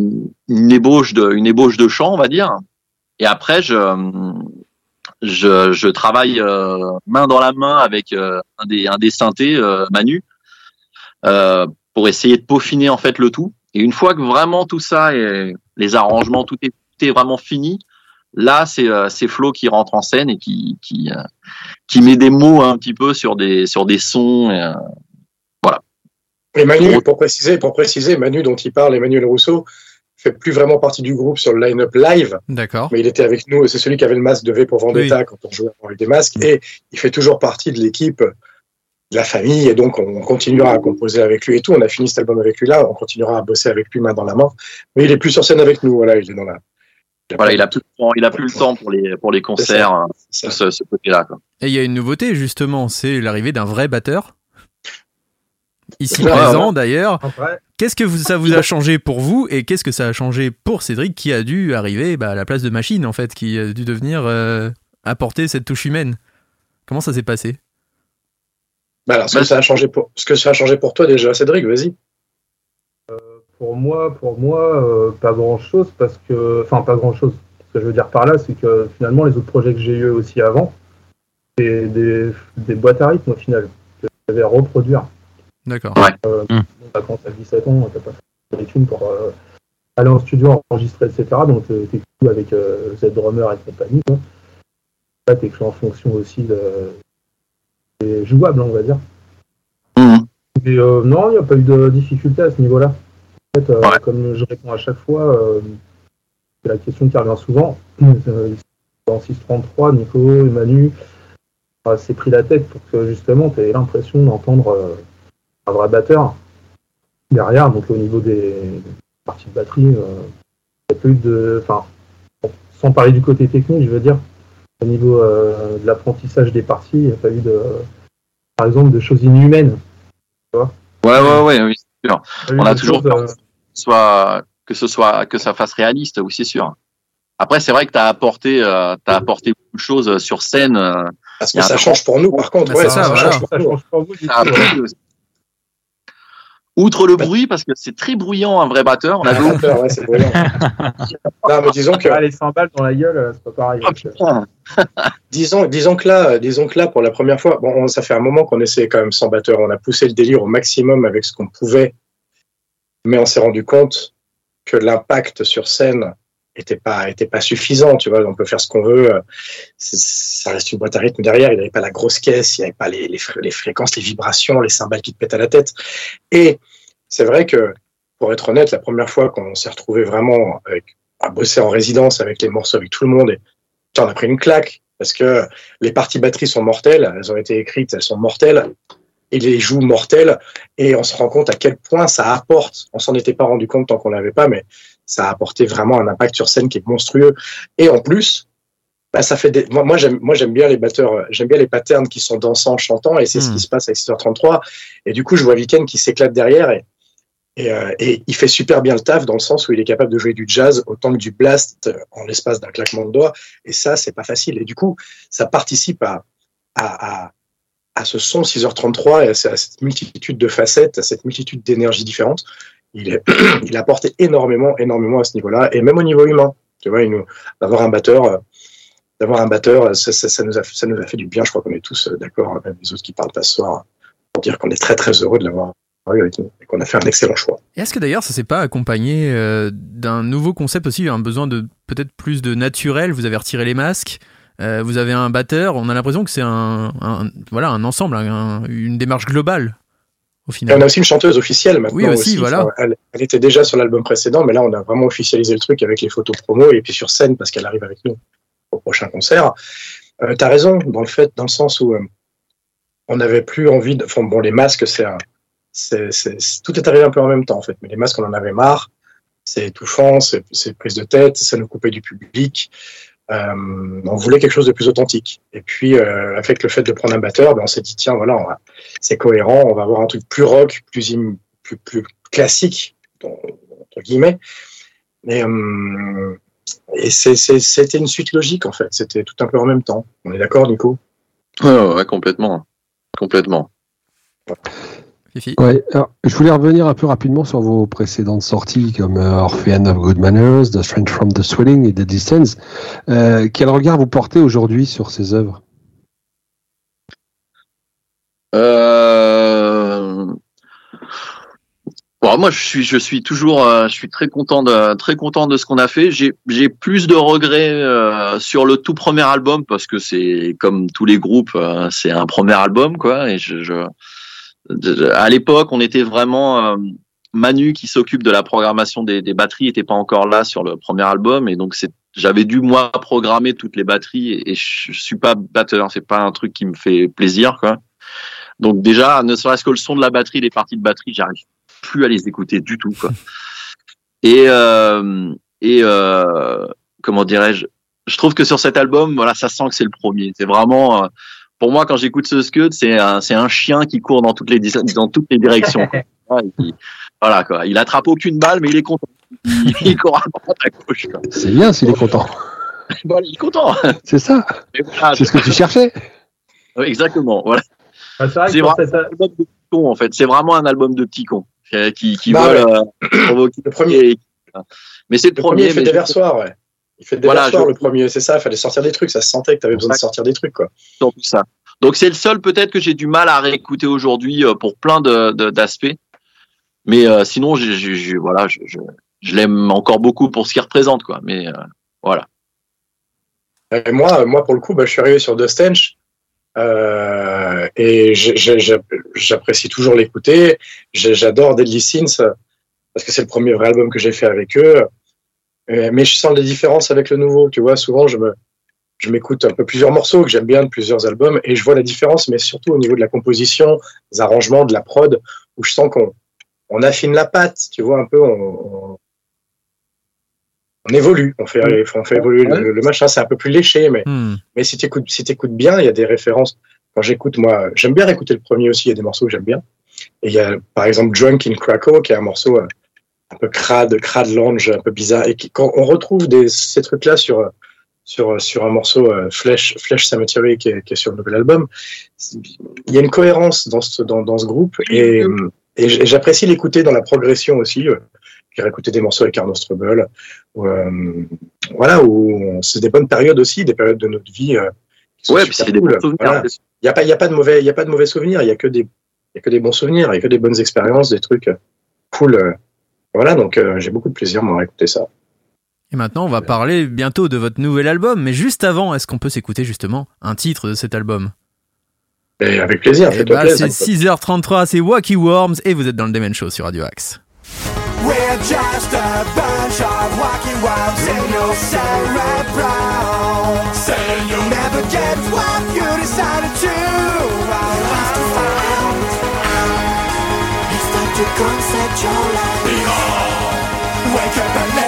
une ébauche de, une ébauche de chant, on va dire. Et après, je, je, je travaille euh, main dans la main avec euh, un des, un des synthés, euh, Manu, euh, pour essayer de peaufiner en fait le tout. Et une fois que vraiment tout ça et les arrangements, tout est, tout est vraiment fini, là c'est euh, c'est Flo qui rentre en scène et qui qui euh, qui met des mots un petit peu sur des sur des sons. Et, euh, Et Manu, pour préciser, pour préciser, Manu dont il parle, Emmanuel Rousseau, fait plus vraiment partie du groupe sur le line-up live, d'accord. mais il était avec nous. C'est celui qui avait le masque de V pour Vendetta quand on jouait avec des masques, et il fait toujours partie de l'équipe, de la famille, et donc on continuera à composer avec lui et tout. On a fini cet album avec lui là, on continuera à bosser avec lui main dans la main, mais il est plus sur scène avec nous. Voilà, il est dans la. voilà, il a plus le temps, il a plus le temps pour les pour les concerts, euh, ça. ce, ce côté-là. Et il y a une nouveauté justement, c'est l'arrivée d'un vrai batteur. Ici Ouais, présent d'ailleurs. Qu'est-ce que vous- ça vous a changé pour vous et qu'est-ce que ça a changé pour Cédric qui a dû arriver bah, à la place de machine en fait, qui a dû devenir euh, apporter cette touche humaine? Comment ça s'est passé? Bah alors, ce que Bah, ça a changé pour, ce que ça a changé pour toi déjà, Cédric, vas-y. pour moi, pour moi, euh, pas grand chose parce que, enfin, pas grand chose. Ce que je veux dire par là, c'est que finalement, les autres projets que j'ai eu aussi avant, c'est des, des boîtes à rythme au final que je devais reproduire. D'accord. Bon, bah, quand t'as 17 ans, t'as pas fait les thunes pour euh, aller en studio, enregistrer, etc. Donc euh, t'es tout avec euh, Z Drummer et compagnie. Quoi. Là, t'écris en fonction aussi de. C'est jouable, on va dire. Mhm. Mais euh, non, il n'y a pas eu de difficulté à ce niveau-là. En fait, euh, Ouais. comme je réponds à chaque fois, euh, c'est la question qui revient souvent. En 633, Nico et Manu s'est pris la tête pour que justement tu aies l'impression d'entendre euh, un vrai batteur derrière. Donc au niveau des parties de batterie, euh, il n'y a pas eu de. Enfin, sans parler du côté technique, je veux dire, au niveau euh, de l'apprentissage des parties, il n'y a pas eu de. Par exemple, de choses inhumaines. Ouais, ouais, ouais, oui, c'est sûr. On a toujours peur euh, que ce soit que ce soit que ça fasse réaliste, oui, c'est sûr. Après, c'est vrai que tu as apporté euh, t'as apporté beaucoup de choses sur scène. euh, Parce que ça change pour nous, par contre. Ouais, ça, ça, change pour ça nous. ça a. Outre le bruit, parce que c'est très bruyant un vrai batteur. On Un avait batteur, ouais, c'est brillant. non, mais disons que, Ah, les 100 balles dans la gueule, euh, c'est pas pareil. Oh, putain. disons, disons que là, disons que là, pour la première fois, bon, on- ça fait un moment qu'on essaie quand même sans batteur. On a poussé le délire au maximum avec ce qu'on pouvait, mais on s'est rendu compte que l'impact sur scène était pas, était pas suffisant. Tu vois, on peut faire ce qu'on veut. euh, Ça reste une boîte à rythme derrière. Il n'y avait pas la grosse caisse, il n'y avait pas les, les, fr- les fréquences, les vibrations, les cymbales qui te pètent à la tête. Et c'est vrai que, pour être honnête, la première fois qu'on s'est retrouvé vraiment avec, à bosser en résidence avec les morceaux, avec tout le monde, et on a pris une claque parce que les parties batterie sont mortelles, elles ont été écrites, elles sont mortelles, et les joues mortelles, et on se rend compte à quel point ça apporte. On s'en était pas rendu compte tant qu'on l'avait pas, mais ça a apporté vraiment un impact sur scène qui est monstrueux. Et en plus, bah, ça fait des... moi, moi j'aime moi j'aime bien les batteurs, j'aime bien les patterns qui sont dansants, chantants, et c'est ce Hmm. qui se passe avec 6h33. Et du coup, je vois Weekend qui s'éclate derrière et et, euh, et il fait super bien le taf dans le sens où il est capable de jouer du jazz autant que du blast euh, en l'espace d'un claquement de doigts. Et ça, c'est pas facile. Et du coup, ça participe à, à, à, à ce son 6h33 et à, ce- à cette multitude de facettes, à cette multitude d'énergies différentes. Il, est, il a apporté énormément, énormément à ce niveau-là, et même au niveau humain. Tu vois, il nous, d'avoir un batteur, euh, d'avoir un batteur, ça, ça, ça nous a, ça nous a fait du bien. Je crois qu'on est tous euh, d'accord, même les autres qui parlent pas ce soir, pour dire qu'on est très très heureux de l'avoir et qu'on a fait un excellent choix. Est-ce que d'ailleurs ça s'est pas accompagné euh, d'un nouveau concept aussi, un besoin de peut-être plus de naturel? Vous avez retiré les masques, euh, vous avez un batteur, on a l'impression que c'est un, un- voilà, un ensemble, un- une démarche globale au Et final. on a aussi une chanteuse officielle maintenant. Oui, aussi, voilà. Enfin, elle, elle était déjà sur l'album précédent, mais là, on a vraiment officialisé le truc avec les photos promo et puis sur scène parce qu'elle arrive avec nous au prochain concert. Euh, T'as raison dans le fait, dans le sens où euh, on n'avait plus envie de. Enfin, bon, les masques, c'est un. C'est- tout est arrivé un peu en même temps, en fait. Mais les masques, on en avait marre. C'est étouffant, c'est c'est prise de tête, ça nous coupait du public. Euh, on voulait quelque chose de plus authentique. Et puis, euh, avec le fait de prendre un batteur, ben, on s'est dit, tiens, voilà, on va- c'est cohérent, on va avoir un truc plus rock, plus, im- plus, plus classique, entre guillemets. Et, euh, et c'est- c'est- c'était une suite logique, en fait. C'était tout un peu en même temps. On est d'accord, Nico? Ouais, ouais, complètement. Complètement. Fifi. Ouais, alors, je voulais revenir un peu rapidement sur vos précédentes sorties comme euh, Orphean of Good Manners, The Strength from the Swelling et The Distance. Euh, quel regard vous portez aujourd'hui sur ces œuvres? Euh... Bon, moi, je suis, je suis toujours, euh, je suis très content de, très content de ce qu'on a fait. J'ai, plus de regrets euh, sur le tout premier album parce que c'est comme tous les groupes, euh, c'est un premier album, quoi. Et je, à l'époque, on était vraiment euh, Manu qui s'occupe de la programmation des, des batteries était pas encore là sur le premier album et donc c'est, j'avais dû moi programmer toutes les batteries et, et je, je suis pas batteur, c'est pas un truc qui me fait plaisir, quoi. Donc déjà, ne serait-ce que le son de la batterie, les parties de batterie, j'arrive plus à les écouter du tout. Quoi. Et euh, et euh, comment dirais-je? Je trouve que sur cet album, voilà, ça sent que c'est le premier. C'est vraiment, euh, pour moi, quand j'écoute ce Scud, c'est un c'est un chien qui court dans toutes les dans toutes les directions. quoi. Ouais, il- voilà quoi. Il attrape aucune balle, mais il est content. Il, court à droite, à gauche. quoi. C'est bien s'il est content. Voilà, il est content. C'est ça. Voilà, C'est ce que tu cherchais. Exactement. Voilà. Ah, c'est vrai vraiment cette- un album de petits cons, en fait. C'est vraiment un album de petits cons qui, qui Bah veulent ouais. euh, provoquer. Le premier, et- Mais c'est le, le premier, premier. il fait mais des versoirs, ouais. Il fait des Voilà, je- le premier, c'est ça, il fallait sortir des trucs, ça se sentait que tu avais besoin de sortir des trucs, quoi. tout ça. Donc c'est le seul peut-être que j'ai du mal à réécouter aujourd'hui euh, pour plein de de- d'aspects. Mais euh, sinon, j'ai- voilà, je, je, je l'aime encore beaucoup pour ce qu'il représente, quoi. Mais euh, voilà. Et moi, moi, pour le coup, bah, je suis arrivé sur The Stench euh, et j'apprécie toujours l'écouter. J'adore Deadly Sins parce que c'est le premier vrai album que j'ai fait avec eux. Euh, Mais je sens des différences avec le nouveau. Tu vois, souvent, je me, je m'écoute un peu plusieurs morceaux que j'aime bien de plusieurs albums et je vois la différence, mais surtout au niveau de la composition, des arrangements, de la prod, où je sens qu'on on affine la patte. Tu vois, un peu, on, on, on évolue, on fait, on fait évoluer le, le machin. C'est un peu plus léché, mais Hmm. mais si tu écoutes, si t'écoutes bien, il y a des références. Quand j'écoute, moi, j'aime bien écouter le premier aussi, il y a des morceaux que j'aime bien. Et il y a, par exemple, Drunk in Krakow, qui est un morceau euh, un peu crade, crade lounge, un peu bizarre. Et quand on retrouve des, ces trucs-là sur, euh, sur, sur un morceau euh, Flesh, Flesh Cemetery, qui est, qui est sur le nouvel album, il y a une cohérence dans ce, dans, dans ce groupe. Et, euh, j'apprécie l'écouter dans la progression aussi. euh, J'ai réécouté des morceaux avec Arno Strubel. où, euh, voilà, où c'est des bonnes périodes aussi, des périodes de notre vie. euh, qui Ouais, puis c'est des bons. Voilà. Il n'y a pas, il y a pas de mauvais, il y a pas de mauvais souvenirs. Il y a que des, il y a que des bons souvenirs. Il y a que des bonnes expériences, des trucs euh, cool. Voilà, donc euh, j'ai beaucoup de plaisir moi à écouter ça. Et maintenant, on va parler bientôt de votre nouvel album. Mais juste avant, est-ce qu'on peut s'écouter justement un titre de cet album? Et avec plaisir, Eh fais-toi bah, plaisir. c'est 6h33, c'est Wacky Worms et vous êtes dans le Demen Show sur Radio Axe. We're just a bunch of wacky wobs in your cerebral. Saying you'll never get what you decided to. It's time to concept your life. like a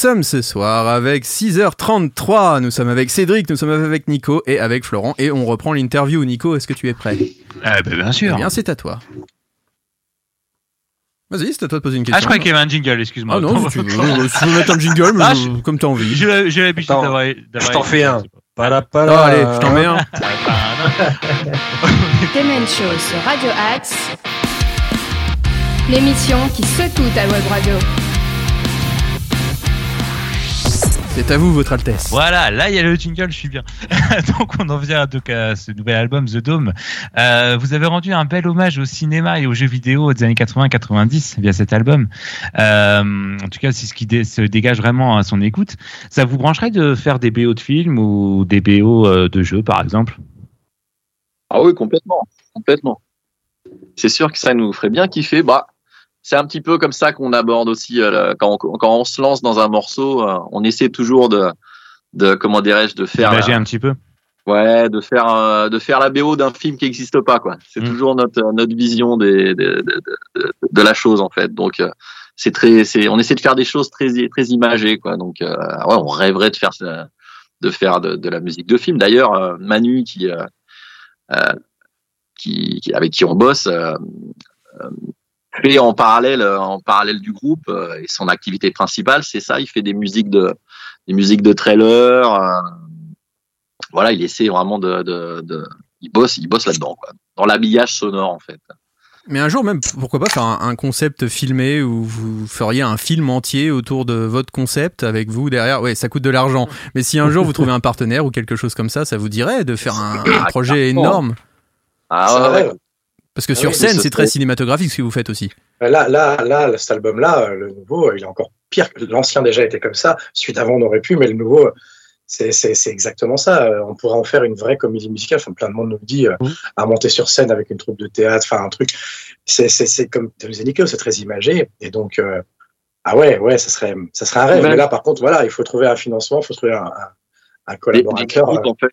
sommes ce soir avec 6h33, nous sommes avec Cédric, nous sommes avec Nico et avec Florent et on reprend l'interview. Nico, est-ce que tu es prêt? Ah, bah, bien sûr. Eh bien, c'est à toi. Vas-y, c'est à toi de poser une question. Ah, je crois qu'il y avait un jingle, excuse-moi. Ah non, si tu veux, euh, si tu veux mettre un jingle, mais Ah, je- comme t'as envie. J'ai l'habitude d'avoir. je t'en fais un. Pas la pas Ah, allez, je t'en mets un. Demen Show sur Radio Axe. L'émission qui secoue ta web radio. C'est à vous, votre Altesse. Voilà, là il y a le jingle, je suis bien. Donc on en vient donc à ce nouvel album The Dome. Euh, vous avez rendu un bel hommage au cinéma et aux jeux vidéo des années 80-90 via cet album. Euh, en tout cas, c'est ce qui dé- se dégage vraiment à son écoute. Ça vous brancherait de faire des BO de films ou des BO euh, de jeux par exemple? Ah oui, complètement, complètement. C'est sûr que ça nous ferait bien kiffer. Bah, c'est un petit peu comme ça qu'on aborde aussi euh, quand, on, quand on se lance dans un morceau. euh, on essaie toujours de, de comment dirais-je, de faire, Imager la- un petit peu. ouais, de faire, euh, de faire la BO d'un film qui n'existe pas, quoi. C'est Mm. toujours notre notre vision des, des- de, de, de, la chose en fait. Donc euh, c'est très, c'est, on essaie de faire des choses très très imagées, quoi. Donc euh, ouais, on rêverait de faire ça- de faire de, de la musique de film. D'ailleurs, euh, Manu qui euh, euh, qui, qui- avec qui on bosse euh, euh, fait en parallèle en parallèle du groupe euh, et son activité principale c'est ça il fait des musiques de des musiques de trailer euh, voilà il essaie vraiment de, de, de il bosse il bosse là dedans quoi dans l'habillage sonore en fait Mais un jour même, pourquoi pas faire un, concept filmé où vous feriez un film entier autour de votre concept avec vous derrière? Ouais, ça coûte de l'argent. Mais si un jour vous trouvez un partenaire ou quelque chose comme ça, ça vous dirait de faire un, un projet énorme? Ah ouais. Parce que Ah sur oui, scène, c'est très cinématographique ce que vous faites aussi. Là, là, là, cet album-là, euh, le nouveau, il est encore pire. que L'ancien déjà était comme ça. Suite avant, on aurait pu, mais le nouveau, c'est c'est- c'est exactement ça. Euh, On pourrait en faire une vraie comédie musicale. Enfin, plein de monde nous le dit, euh, à monter sur scène avec une troupe de théâtre, enfin un truc. C'est c'est- c'est comme Nico, c'est très imagé. Et donc, euh, ah ouais, ouais, ça serait, ça serait un rêve. Ouais. Mais là, par contre, voilà, il faut trouver un financement, il faut trouver un, un, un Des- des collaborateur. en fait.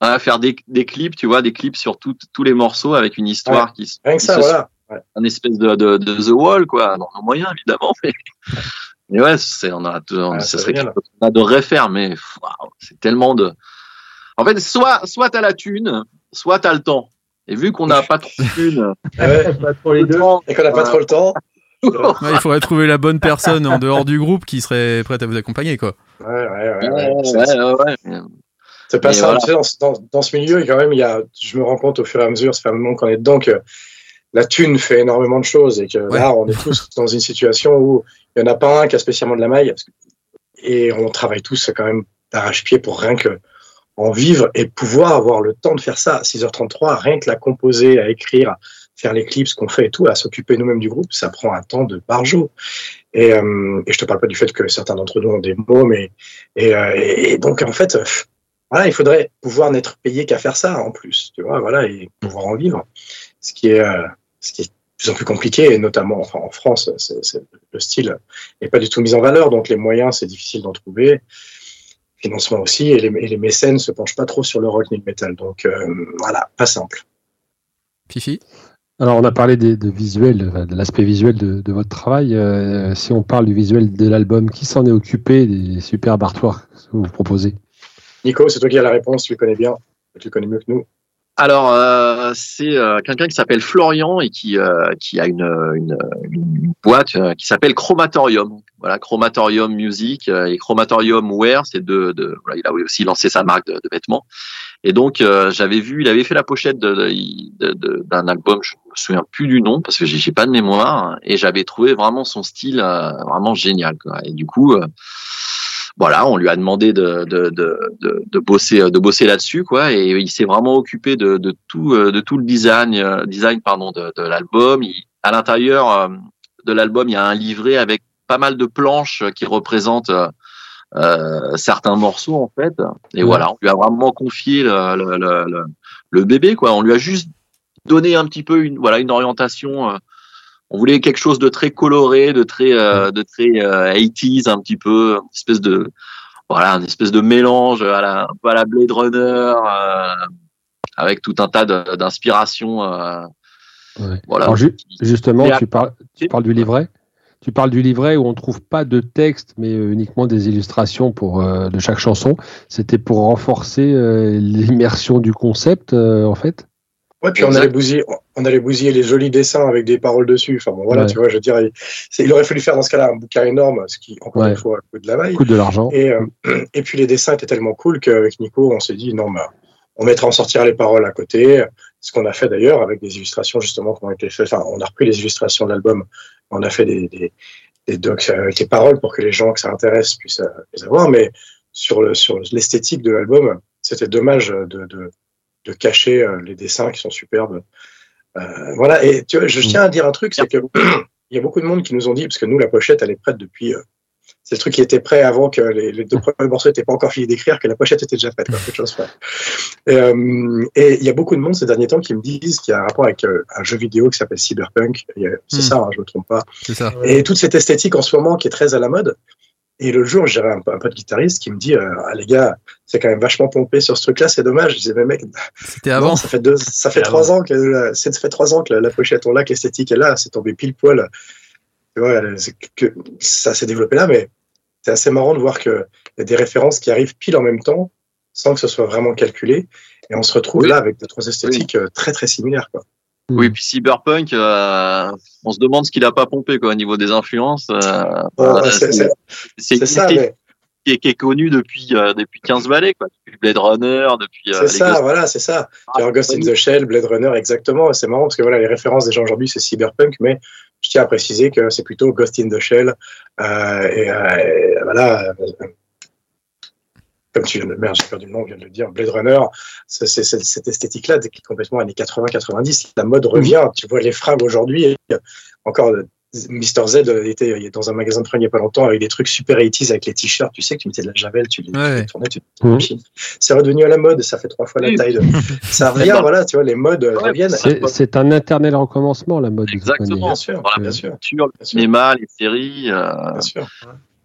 Qui moyens. Ah, faire des, des clips tu vois des clips sur tout- tous les morceaux avec une histoire qui, se- Rien que qui ça, se voilà. Ouais. un espèce de, de, de The Wall, quoi, dans nos moyens, évidemment. Mais, mais ouais, c'est, on a, on- Ouais, ça serait quelque chose qu'on adorerait faire, mais c'est tellement de. En fait, soit, soit t'as la thune, soit t'as le temps. Et vu qu'on n'a pas trop de thune, Ah ouais. Pas trop les deux. Et qu'on n'a pas trop le temps. Ouais, il faudrait trouver la bonne personne en dehors du groupe qui serait prête à vous accompagner, quoi. Ouais, ouais, ouais. ouais, ouais. C'est-. C'est pas Mais ça. voilà. Tu sais, dans, dans, dans ce milieu, quand même, il y a, je me rends compte au fur et à mesure, ça fait un moment qu'on est dedans, que la thune fait énormément de choses et que Ouais. là, on est tous dans une situation où il n'y en a pas un qui a spécialement de la maille. Et on travaille tous quand même d'arrache-pied pour rien que en vivre et pouvoir avoir le temps de faire ça. À 6h33, rien que la composer, à écrire, à faire les clips, ce qu'on fait et tout, à s'occuper nous-mêmes du groupe, ça prend un temps de barjot. Et, euh, et je te parle pas du fait que certains d'entre nous ont des mots, mais et, euh, et donc en fait, voilà, il faudrait pouvoir n'être payé qu'à faire ça en plus, tu vois, voilà, et pouvoir en vivre. Ce qui est, euh, ce qui est de plus en plus compliqué, et notamment enfin, en France, le style n'est pas du tout mis en valeur, donc les moyens, c'est difficile d'en trouver. Financement aussi, et les, et les mécènes se penchent pas trop sur le rock ni le métal, donc euh, voilà, pas simple. Fifi? Alors, on a parlé des, de visuel, de l'aspect visuel de, de votre travail. Euh, si on parle du visuel de l'album, qui s'en est occupé des superbes artworks que vous proposez? Nico, c'est toi qui as la réponse, tu le connais bien, tu le connais mieux que nous. Alors, euh, c'est euh, quelqu'un qui s'appelle Florian et qui, euh, qui a une, une, boîte qui s'appelle Chromatorium. Voilà, Chromatorium Music et Chromatorium Wear, c'est de, de il a aussi lancé sa marque de, vêtements. Et donc, j'avais vu, il avait fait la pochette d'un album, je me souviens plus du nom parce que j'ai pas de mémoire, et j'avais trouvé vraiment son style vraiment génial. Et du coup, voilà, on lui a demandé de, de, de, de, de bosser, de bosser là-dessus, quoi. Et il s'est vraiment occupé de, de tout, euh, de tout le design, euh, design pardon, de, de l'album. À l'intérieur euh, de l'album, il y a un livret avec pas mal de planches qui représentent euh, certains morceaux, en fait. Et voilà, on lui a vraiment confié le, le, le, le, le bébé, quoi. On lui a juste donné un petit peu une, voilà, une orientation. On voulait quelque chose de très coloré, de très, euh, de très euh, 80s, un petit peu, une espèce de, voilà, une espèce de mélange à la, un peu à la Blade Runner, euh, avec tout un tas d'inspirations. euh, Ouais. voilà. Alors, ju- justement, tu parles, tu parles du livret? Tu parles du livret où on trouve pas de texte, mais euh, uniquement des illustrations pour euh, de chaque chanson. C'était pour renforcer euh, l'immersion du concept, euh, en fait? Ouais, puis on allait, bousiller, on allait bousiller les jolis dessins avec des paroles dessus. Enfin bon, voilà, Ouais. tu vois, je veux dire, il, c'est- il aurait fallu faire dans ce cas-là un bouquin énorme, ce qui, encore Ouais. une fois, coûte de la maille. Coûte de l'argent. Et, euh, et puis les dessins étaient tellement cool qu'avec Nico, on s'est dit, non, bah, on mettra en sortir les paroles à côté. Ce qu'on a fait d'ailleurs avec des illustrations justement qui ont été faites. Enfin, on a repris les illustrations de l'album. On a fait des, des, des docs avec les paroles pour que les gens que ça intéresse puissent euh, les avoir. Mais sur le sur l'esthétique de l'album, c'était dommage de, de, de cacher euh, les dessins qui sont superbes. Euh, voilà. Et tu vois, je tiens à dire un truc, c'est que il y a beaucoup de monde qui nous ont dit, parce que nous, la pochette, elle est prête depuis. euh, c'est le truc qui était prêt avant que les, les deux premiers morceaux n'étaient pas encore finis d'écrire, que la pochette était déjà prête. Quoi, de choses près. Et, euh, et il y a beaucoup de monde ces derniers temps qui me disent qu'il y a un rapport avec euh, un jeu vidéo qui s'appelle Cyberpunk. C'est Hmm. ça, hein, je me trompe pas. Et toute cette esthétique en ce moment qui est très à la mode. Et le jour, j'avais un, un pote guitariste qui me dit euh, ah, les gars, c'est quand même vachement pompé sur ce truc-là, c'est dommage. Je disais mais mec, C'était non, avant. ça fait deux, ça fait trois ans que la- ça fait trois ans que la, la pochette on l'a, que l'esthétique est là, c'est tombé pile poil. Tu vois, c'est que ça s'est développé là, mais c'est assez marrant de voir que il y a des références qui arrivent pile en même temps, sans que ce soit vraiment calculé, et on se retrouve Oui. là avec des trois esthétiques euh, très très similaires. Quoi. Oui, puis Cyberpunk, euh, on se demande ce qu'il a pas pompé quoi au niveau des influences. euh, euh, c'est- ça, mais qui est, qui est connue depuis euh, depuis 15 balais quoi, depuis Blade Runner, depuis. euh, c'est ça, Ghost- voilà, c'est ça. As Ghost in the Shell, Blade Runner, exactement. C'est marrant parce que voilà, les références des gens aujourd'hui, c'est cyberpunk, mais je tiens à préciser que c'est plutôt Ghost in the Shell. Euh, et, euh, et voilà, euh, comme tu viens de merde, j'ai perdu le nom, je viens de le dire, Blade Runner, c'est c'est- c'est cette esthétique-là qui est complètement années 80-90. La mode revient. Tu vois les fringues aujourd'hui. Encore, Mr. Z était dans un magasin de fringues il n'y a pas longtemps avec des trucs super 80s avec les t-shirts. Tu sais que tu mettais de la javel, tu les, tu Ouais. les tournais, tu Mhm. c'est redevenu à la mode, ça fait trois fois la taille. De... Ça revient, voilà, tu vois, les modes Ouais, reviennent. C'est c'est un éternel recommencement, la mode. Exactement. Bien sûr, Voilà, bien sûr, Sur le bien sûr, cinéma, les séries, euh, bien sûr.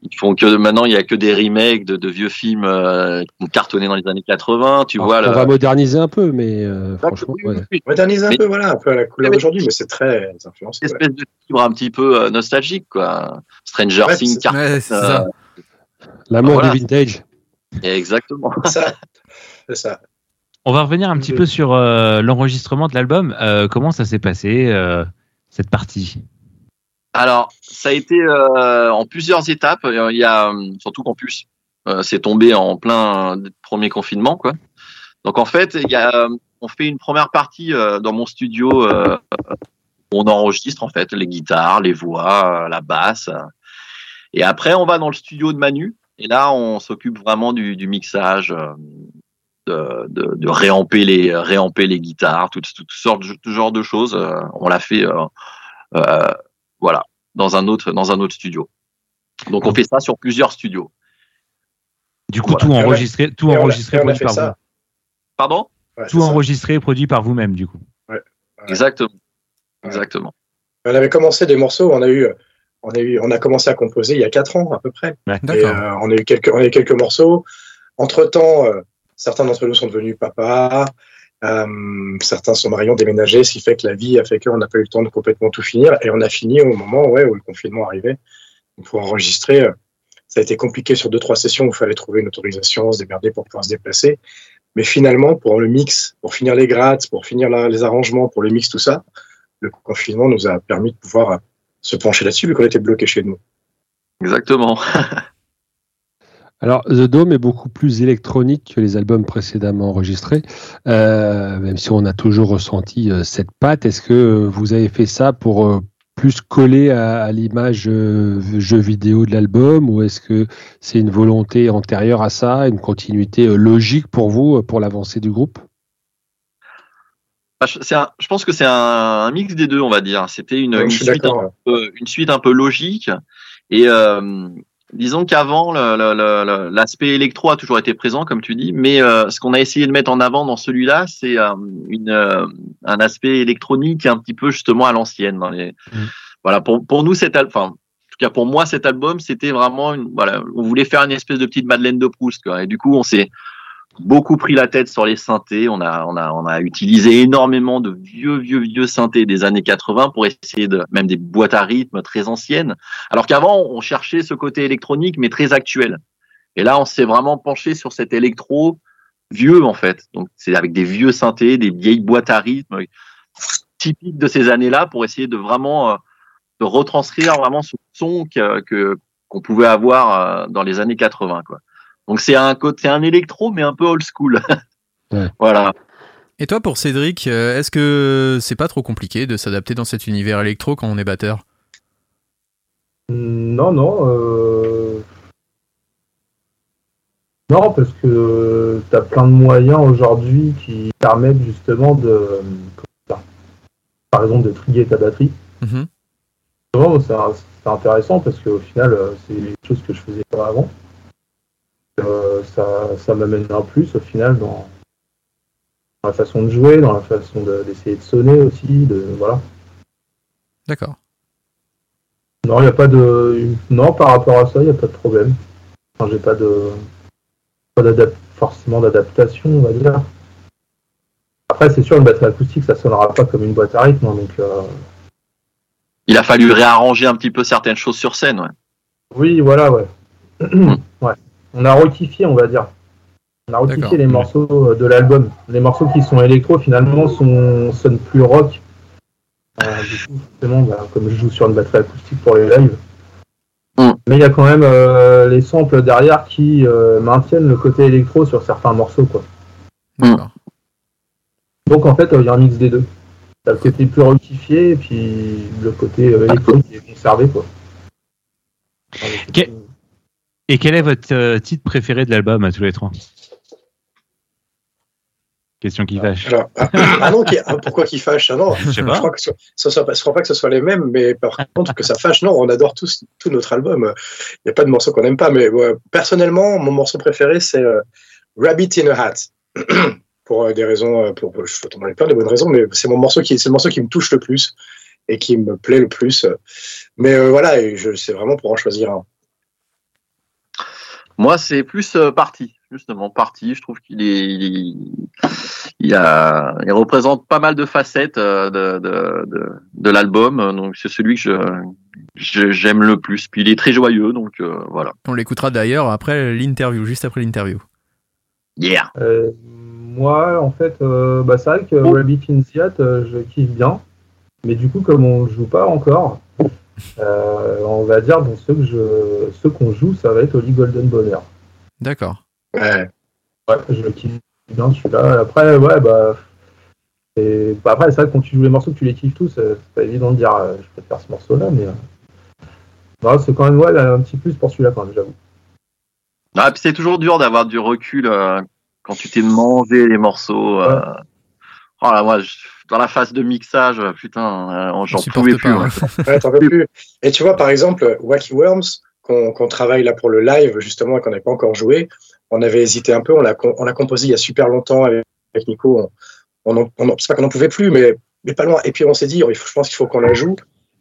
Ils font que maintenant il y a que des remakes de, de vieux films euh, qui ont cartonné dans les années 80. Tu Alors, vois, on le- va moderniser un peu, mais euh, franchement, Oui, oui, ouais. oui. Moderniser un Mais- peu, voilà, un peu à la couleur d'aujourd'hui, mais c'est très influencé. Une ouais. espèce de fibre un petit peu euh, nostalgique quoi. Stranger Ouais, Things, Carton, euh, l'amour Voilà. du vintage. exactement. Ça, c'est ça. On va revenir un petit peu sur euh, l'enregistrement de l'album. Euh, comment ça s'est passé, euh, cette partie? Alors, ça a été euh, en plusieurs étapes. Il y a surtout plus, euh, c'est tombé en plein premier confinement, quoi. Donc en fait, il y a, on fait une première partie euh, dans mon studio. euh, on enregistre en fait les guitares, les voix, la basse. Et après, on va dans le studio de Manu. Et là, on s'occupe vraiment du, du mixage, euh, de, de, de réamper les réamper les guitares, toutes toutes sortes, tout genre de choses. euh, on l'a fait. euh, voilà, dans un autre dans un autre studio. Donc on fait ça sur plusieurs studios. Du coup, Voilà. tout enregistré, tout et enregistré, et on a produit par ça. vous. Pardon? Ouais, Tout ça. enregistré et produit par vous-même, du coup. Exactement. Exactement. On avait commencé des morceaux, on a eu, on a eu, on a commencé à composer il y a quatre ans à peu près. Ouais. Et, D'accord. euh, on a eu quelques, on a eu quelques morceaux. Entre temps, certains d'entre nous sont devenus papas. Euh, certains sont mariés, ont déménagé, ce qui fait que la vie a fait qu'on n'a pas eu le temps de complètement tout finir. Et on a fini au moment ouais, où le confinement arrivait. Pour enregistrer, euh, ça a été compliqué sur deux, trois sessions où il fallait trouver une autorisation, se démerder pour pouvoir se déplacer. Mais finalement, pour le mix, pour finir les grattes, pour finir les arrangements, pour le mix, tout ça, le confinement nous a permis de pouvoir euh, se pencher là-dessus vu qu'on était bloqué chez nous. Exactement. Alors, The Dome est beaucoup plus électronique que les albums précédemment enregistrés, euh, même si on a toujours ressenti euh, cette patte. Est-ce que vous avez fait ça pour euh, plus coller à, à l'image euh, jeu vidéo de l'album, ou est-ce que c'est une volonté antérieure à ça, une continuité euh, logique pour vous, pour l'avancée du groupe? Bah, je- c'est un- je pense que c'est un, un mix des deux, on va dire. C'était une, suite un peu, une suite un peu logique. Et euh, disons qu'avant, l'aspect électro a toujours été présent, comme tu dis. Mais euh, ce qu'on a essayé de mettre en avant dans celui-là, c'est euh, une, euh, un aspect électronique un petit peu justement à l'ancienne. Les... Mm. Voilà, pour, pour nous, cet album, enfin, en tout cas pour moi, cet album, c'était vraiment une, voilà, on voulait faire une espèce de petite Madeleine de Proust, quoi. Et du coup, on s'est beaucoup pris la tête sur les synthés. On a, on a, on a utilisé énormément de vieux, vieux, vieux synthés des années 80 pour essayer de, même des boîtes à rythme très anciennes. Alors qu'avant, on cherchait ce côté électronique, mais très actuel. Et là, on s'est vraiment penché sur cet électro vieux, en fait. Donc, c'est avec des vieux synthés, des vieilles boîtes à rythme typiques de ces années-là pour essayer de vraiment, euh, de retranscrire vraiment ce son que, que- qu'on pouvait avoir euh, dans les années 80, quoi. Donc, c'est un côté, c'est un électro, mais un peu old school. Ouais. Voilà. Et toi, pour Cédric, euh, est-ce que c'est pas trop compliqué de s'adapter dans cet univers électro quand on est batteur? Non, non. euh, Non, parce que tu as plein de moyens aujourd'hui qui permettent justement de. Par exemple, de trier ta batterie. Mhm. C'est intéressant parce qu'au final, euh, c'est des choses que je faisais pas avant. Euh, ça ça m'amène un plus au final dans, dans la façon de jouer, dans la façon de- d'essayer de sonner aussi. De, voilà. D'accord. Non, il n'y a pas de. Non, par rapport à ça, il n'y a pas de problème. Enfin, j'ai pas de. Pas forcément d'adaptation, on va dire. Après, c'est sûr, une batterie acoustique, ça sonnera pas comme une boîte à rythme, hein, donc. euh, Il a fallu réarranger un petit peu certaines choses sur scène, ouais. Oui, voilà, ouais. On a rectifié, on va dire. On a rectifié les morceaux euh, de l'album. Les morceaux qui sont électro, finalement, sont, sonnent plus rock. Euh, du coup, forcément, bah, comme je joue sur une batterie acoustique pour les lives. Mm. Mais il y a quand même euh, les samples derrière qui euh, maintiennent le côté électro sur certains morceaux, quoi. D'accord. Donc, en fait, euh, il y a un mix des deux. T'as le côté plus rectifié et puis le côté euh, électro qui est conservé, quoi. Enfin, le côté- Que- Et quel est votre euh, titre préféré de l'album à tous les trois? Question qui fâche. Alors, ah, ah non, qui- ah, pourquoi qu'il fâche? Ah non, Je sais je pas. crois que ce, ce soit je crois pas que ce soit les mêmes, mais par contre que ça fâche, non, on adore tous tout notre album. Il n'y a pas de morceau qu'on n'aime pas, mais ouais, personnellement, mon morceau préféré c'est euh, Rabbit in a Hat. pour euh, des raisons, pour, pour- je donner plein de bonnes raisons, mais c'est mon morceau qui, c'est le morceau qui me touche le plus et qui me plaît le plus. Mais euh, voilà, je, c'est vraiment pour en choisir un. Moi, c'est plus euh, parti, justement, parti. Je trouve qu'il est, il, est- il a, il représente pas mal de facettes euh, de, de, de, de l'album. Donc, c'est celui que je, je- j'aime le plus. Puis, il est très joyeux, donc euh, voilà. On l'écoutera d'ailleurs après l'interview, juste après l'interview. Yeah. Euh, moi, en fait, euh, bah, c'est vrai que Rabbit in the Hat, euh, je kiffe bien. Mais du coup, comme on ne joue pas encore, on va dire, bon, ceux que je, ceux qu'on joue, ça va être Holly Golden Bonheur. D'accord. Ouais. Ouais, je le kiffe bien celui-là. Après, ouais, bah. et- bah, après, c'est vrai que quand tu joues les morceaux, que tu les kiffes tous, euh, c'est pas évident de dire euh, je préfère ce morceau-là, mais. euh, non, c'est quand même ouais, un petit plus pour celui-là, quand même, j'avoue. Ah, puis c'est toujours dur d'avoir du recul euh, quand tu t'es mangé les morceaux. euh. Oh là, moi, je- dans la phase de mixage, putain, euh, j'en supporte pouvais plus. pas, ouais. T'en peux plus. Et tu vois, par exemple, Wacky Worms, qu'on travaille là pour le live, justement, et qu'on n'avait pas encore joué, on avait hésité un peu, on l'a com- on l'a composé il y a super longtemps avec, avec Nico. On, on, on c'est pas qu'on n'en pouvait plus, mais, mais pas loin. Et puis on s'est dit, oh, je pense qu'il faut qu'on la joue.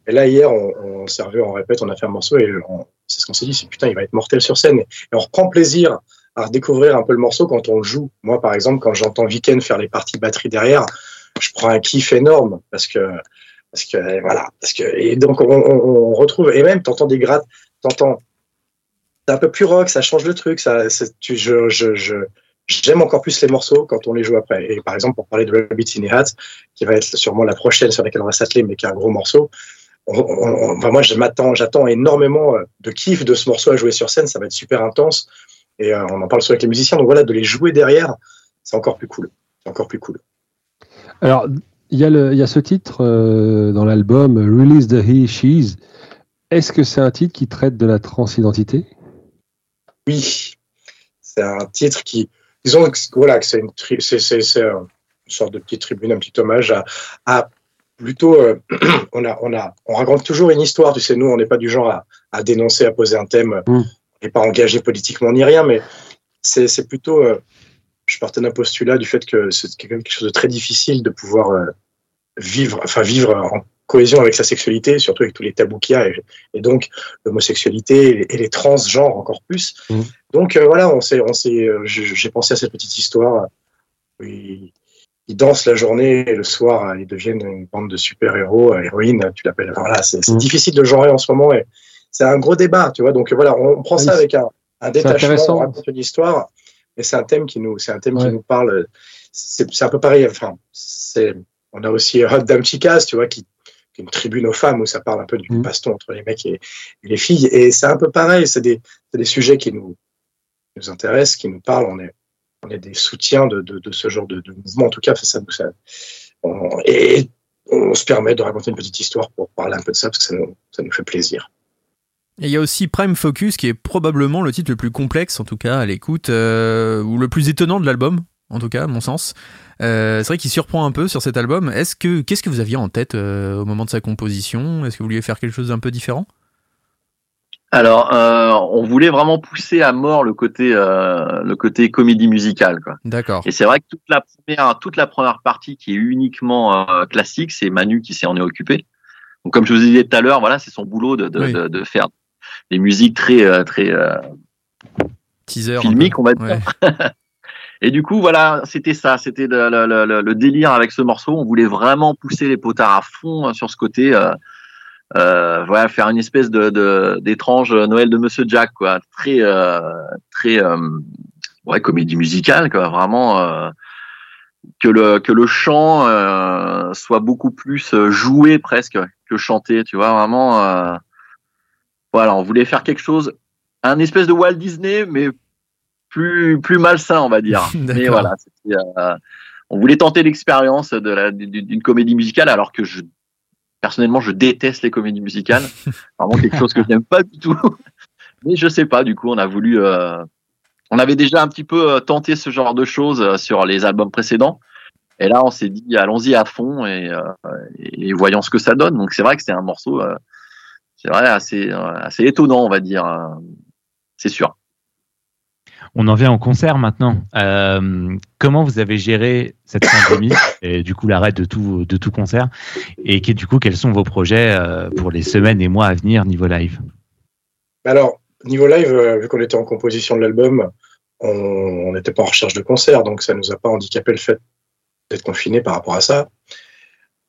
Et là, hier, on, on servait, on répète, on a fait un morceau et on- c'est ce qu'on s'est dit, c'est putain, il va être mortel sur scène. Et on reprend plaisir à redécouvrir un peu le morceau quand on le joue. Moi, par exemple, quand j'entends Weekend faire les parties batterie derrière, je prends un kiff énorme parce que parce que voilà parce que et donc on, on- retrouve et même t'entends des grattes t'entends c'est un peu plus rock ça change le truc ça tu je je j'aime encore plus les morceaux quand on les joue après. Et par exemple pour parler de Rabbit in a Hat qui va être sûrement la prochaine sur laquelle on va s'atteler mais qui est un gros morceau on- on- enfin, moi j'attends énormément euh, de kiff de ce morceau à jouer sur scène ça va être super intense. Et euh, on en parle souvent avec les musiciens donc voilà de les jouer derrière c'est encore plus cool. C'est encore plus cool Alors, il y, a le- il y a ce titre euh, dans l'album Release the He, She's. Est-ce que c'est un titre qui traite de la transidentité? Oui, c'est un titre qui, disons que, voilà, que c'est une, une sorte de petite tribune, un petit hommage à, à plutôt, euh, on a, on a, on raconte toujours une histoire. Tu sais, nous, on n'est pas du genre à, à dénoncer, à poser un thème, Mm. on n'est pas engagé politiquement ni rien, mais c'est, c'est plutôt, euh, je partais d'un postulat du fait que c'est quelque chose de très difficile de pouvoir euh, vivre, enfin vivre en cohésion avec sa sexualité, surtout avec tous les tabous qu'il y a, et, et donc l'homosexualité et, les- et les transgenres encore plus. Mhm. Donc euh, voilà, on s'est, on s'est, euh, j'ai pensé à cette petite histoire. où Ils, ils dansent la journée et le soir, ils deviennent une bande de super-héros, héroïnes, tu l'appelles. Voilà, c'est, Mhm. difficile de genrer en ce moment et c'est un gros débat, tu vois. Donc voilà, on, on prend Ah, ça avec un, un détachement, on raconte une histoire, mais c'est un thème qui nous, c'est un thème Ouais. qui nous parle. C'est, un peu pareil. Enfin, c'est, on a aussi Hot Dame Chicas, tu vois, qui, qui est une tribune aux femmes où ça parle un peu du Mhm. baston entre les mecs et, et les filles. Et c'est un peu pareil. C'est des, sujets qui nous, nous intéressent, qui nous parlent. On est, on est des soutiens de, de, de ce genre de, de mouvement. En tout cas, ça, ça, on- et on se permet de raconter une petite histoire pour parler un peu de ça parce que ça nous, ça nous fait plaisir. Et il y a aussi Prime Focus qui est probablement le titre le plus complexe, en tout cas à l'écoute, euh, ou le plus étonnant de l'album, en tout cas à mon sens. Euh, c'est vrai qu'il surprend un peu sur cet album. Est-ce que qu'est-ce que vous aviez en tête euh, au moment de sa composition? Est-ce que vous vouliez faire quelque chose d'un peu différent? Alors, euh, on voulait vraiment pousser à mort le côté, euh, le côté comédie musicale, quoi. D'accord. Et c'est vrai que toute la première, toute la première partie qui est uniquement euh, classique, c'est Manu qui s'en est occupé. Donc, comme je vous disais tout à l'heure, voilà, c'est son boulot de, de, Oui. de, de faire des musiques très, euh, très euh, Teaser. filmiques, on va dire. Ouais. Et du coup, voilà, c'était ça, c'était le, le, le, le délire avec ce morceau. On voulait vraiment pousser les potards à fond euh, sur ce côté, euh, euh, voilà, faire une espèce de de- d'étrange Noël de Monsieur Jack, quoi, très euh, très ouais comédie musicale, quoi, vraiment euh, que le que le chant euh, soit beaucoup plus joué presque que chanté, tu vois, vraiment. Voilà, on voulait faire quelque chose, un espèce de Walt Disney, mais plus plus malsain, on va dire. mais voilà, euh, on voulait tenter l'expérience de la d'une d'une comédie musicale, alors que je personnellement je déteste les comédies musicales, vraiment quelque chose que je n'aime pas du tout. mais je sais pas, du coup, on a voulu, euh, on avait déjà un petit peu euh, tenté ce genre de choses euh, sur les albums précédents. Et là, on s'est dit, allons-y à fond et, euh, et voyons ce que ça donne. Donc, c'est vrai que c'est un morceau, euh, c'est vrai, assez, euh, assez étonnant, on va dire. euh, C'est sûr. On en vient au concert maintenant. Euh, comment vous avez géré cette pandémie et du coup l'arrêt de tout de tout concert? Et qui, du coup quels sont vos projets pour les semaines et mois à venir niveau live? Alors, niveau live, vu qu'on était en composition de l'album, on on n'était pas en recherche de concert, donc ça nous a pas handicapé le fait d'être confiné par rapport à ça.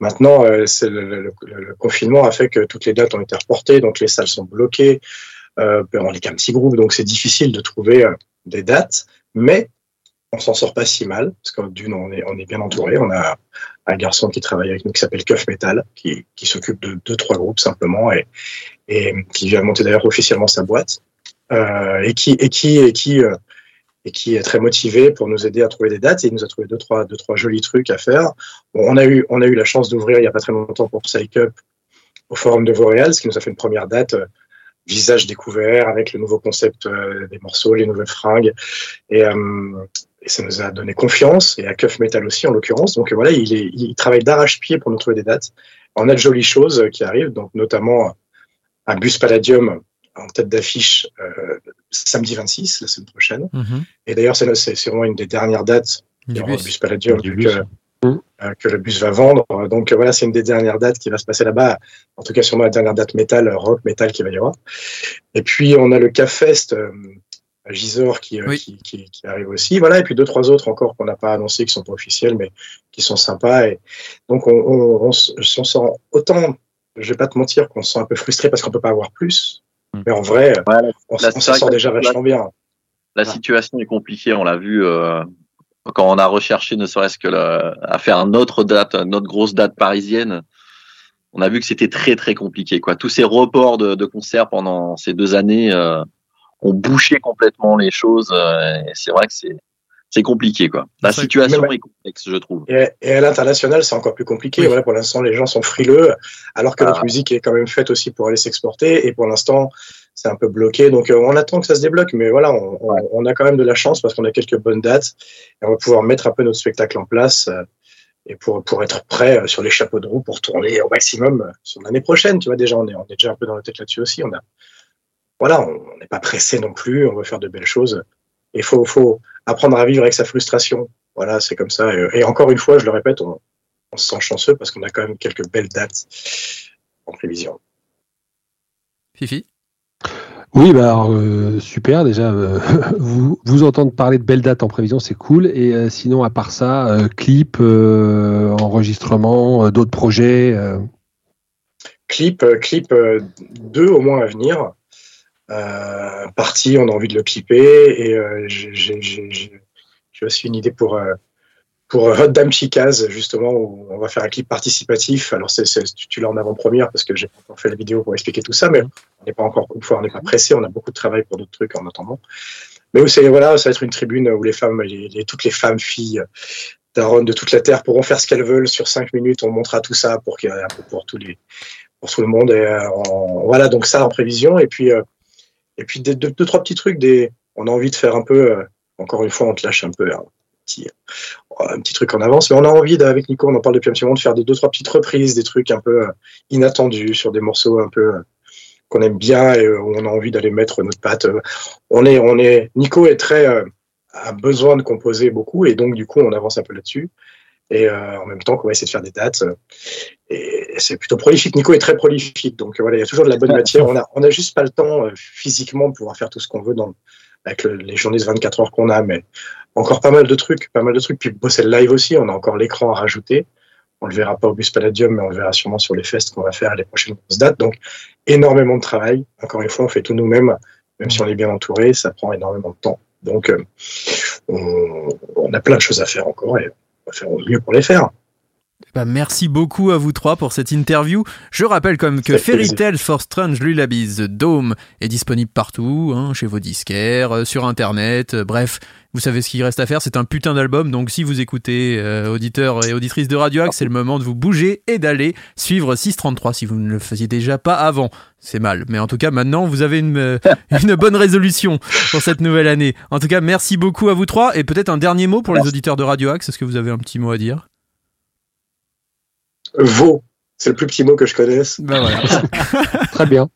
Maintenant, euh, le, confinement a fait que toutes les dates ont été reportées, donc les salles sont bloquées. Euh, on n'est qu'un petit groupe, donc c'est difficile de trouver euh, des dates, mais on s'en sort pas si mal, parce que d'une, on est, est bien entouré. On a un garçon qui travaille avec nous qui s'appelle Cuff Metal, qui, s'occupe de deux, trois groupes simplement, et, qui vient monter d'ailleurs officiellement sa boîte, et qui, et qui, et qui est très motivé pour nous aider à trouver des dates. Et il nous a trouvé deux, trois, deux, trois jolis trucs à faire. On a eu, on a eu la chance d'ouvrir il y a pas très longtemps pour Psych Up au Forum de Vauréal, ce qui nous a fait une première date, euh, visage découvert, avec le nouveau concept euh, des morceaux, les nouvelles fringues. Et, euh, et ça nous a donné confiance, et à Cuff Metal aussi en l'occurrence. Donc voilà, il, est, il travaille d'arrache-pied pour nous trouver des dates. On a de jolies choses qui arrivent, donc notamment un bus Palladium en tête d'affiche euh, samedi 26, la semaine prochaine. Mhm. Et d'ailleurs, c'est vraiment une des dernières dates Du bus. le bus Palladium Du vu bus. que, euh, que le bus va vendre. Donc euh, voilà, c'est une des dernières dates qui va se passer là-bas. En tout cas, sûrement la dernière date métal, euh, rock, métal qui va y avoir. Et puis on a le CAFest euh, à Gisors qui, euh, Oui. qui, qui, qui arrive aussi. Voilà, et puis deux, trois autres encore qu'on n'a pas annoncés, qui sont pas officiels, mais qui sont sympas. Et donc on, on, on, on sent autant, je vais pas te mentir, qu'on se sent un peu frustré parce qu'on peut pas avoir plus. Mm. Mais en vrai, Ouais, on, s'en sort déjà vachement bien. la situation est compliquée, on l'a vu euh, quand on a recherché ne serait-ce que le- à faire une autre date, une autre grosse date parisienne. On a vu que c'était très très compliqué. Quoi. Tous ces reports de, de concerts pendant ces deux années euh, ont bouché complètement les choses. euh, et c'est vrai que c'est c'est compliqué. Quoi. La situation est complexe, je trouve. Et, et à l'international, c'est encore plus compliqué. Oui. Voilà, pour l'instant, les gens sont frileux, alors que Ah. notre musique est quand même faite aussi pour aller s'exporter. Et pour l'instant, c'est un peu bloqué. Donc, euh, on attend que ça se débloque. Mais voilà, on, on- on a quand même de la chance parce qu'on a quelques bonnes dates. Et on va pouvoir mettre un peu notre spectacle en place. euh, et pour, pour être prêt euh, sur les chapeaux de roue pour tourner au maximum euh, sur l'année prochaine. Tu vois, déjà, on est, on est déjà un peu dans la tête là-dessus aussi. On a, voilà, on on n'est pas pressé non plus. On veut faire de belles choses. Il faut, faut apprendre à vivre avec sa frustration. Voilà, c'est comme ça. Et, et encore une fois, je le répète, on, on se sent chanceux parce qu'on a quand même quelques belles dates en prévision. Fifi? Oui, bah alors, euh, super. Déjà, euh, vous, vous entendre parler de belles dates en prévision, c'est cool. Et euh, sinon, à part ça, euh, clip, euh, enregistrement, euh, d'autres projets. euh, Clip, clip euh, deux au moins à venir. Euh, parti, on a envie de le clipper et euh, j'ai- aussi une idée pour euh, pour Hot Dame Chicaz justement où on va faire un clip participatif. Alors c'est tu, l'as en avant-première parce que j'ai encore fait la vidéo pour expliquer tout ça, mais on n'est pas encore une fois on n'est pas pressé, on a beaucoup de travail pour d'autres trucs en attendant. Mais où voilà, ça va être une tribune où les femmes, toutes les femmes, filles, daronnes de toute la terre pourront faire ce qu'elles veulent sur cinq minutes. On montrera tout ça pour pour tous les pour tout le monde. Et, euh, voilà, donc ça en prévision. Et puis, euh, et puis deux, trois petits trucs. Des, on a envie de faire un peu, euh, encore une fois, on te lâche un peu un petit, un petit truc en avance. Mais on a envie, avec Nico, on en parle depuis un petit moment, de faire des deux, trois petites reprises, des trucs un peu euh, inattendus sur des morceaux un peu euh, qu'on aime bien et euh, où on a envie d'aller mettre notre patte. Euh, On est, on est, Nico est très, euh, a besoin de composer beaucoup et donc, du coup, on avance un peu là-dessus. Et euh, en même temps qu'on va essayer de faire des dates. euh, et c'est plutôt prolifique. Nico est très prolifique, donc euh, voilà, il y a toujours de la bonne matière. On a, on a juste pas le temps physiquement de pouvoir faire tout ce qu'on veut dans, avec le- les journées de 24 heures qu'on a, mais encore pas mal de trucs, pas mal de trucs. Puis bosser le live aussi, on a encore l'écran à rajouter. On le verra pas au Bus Palladium, mais on le verra sûrement sur les festes qu'on va faire à les prochaines grosses dates. Donc énormément de travail. Encore une fois, on fait tout nous-mêmes, même si on est bien entouré, ça prend énormément de temps. Donc euh, on, on a plein de choses à faire encore et on va faire au mieux pour les faire. Bah, merci beaucoup à vous trois pour cette interview. Je rappelle comme que Fairy. Tales for Strange Lullabies The Dome est disponible partout, hein, chez vos disquaires, euh, sur internet, euh, bref, vous savez ce qu'il reste à faire, c'est un putain d'album, donc si vous écoutez euh, auditeurs et auditrices de Radio Axe, c'est le moment de vous bouger et d'aller suivre 633 si vous ne le faisiez déjà pas avant. C'est mal, mais en tout cas maintenant vous avez une, euh, une bonne résolution pour cette nouvelle année. En tout cas, merci beaucoup à vous trois et peut-être un dernier mot pour les auditeurs de Radio Axe, est-ce que vous avez un petit mot à dire? Veau, c'est le plus petit mot que je connaisse. Voilà. Très bien.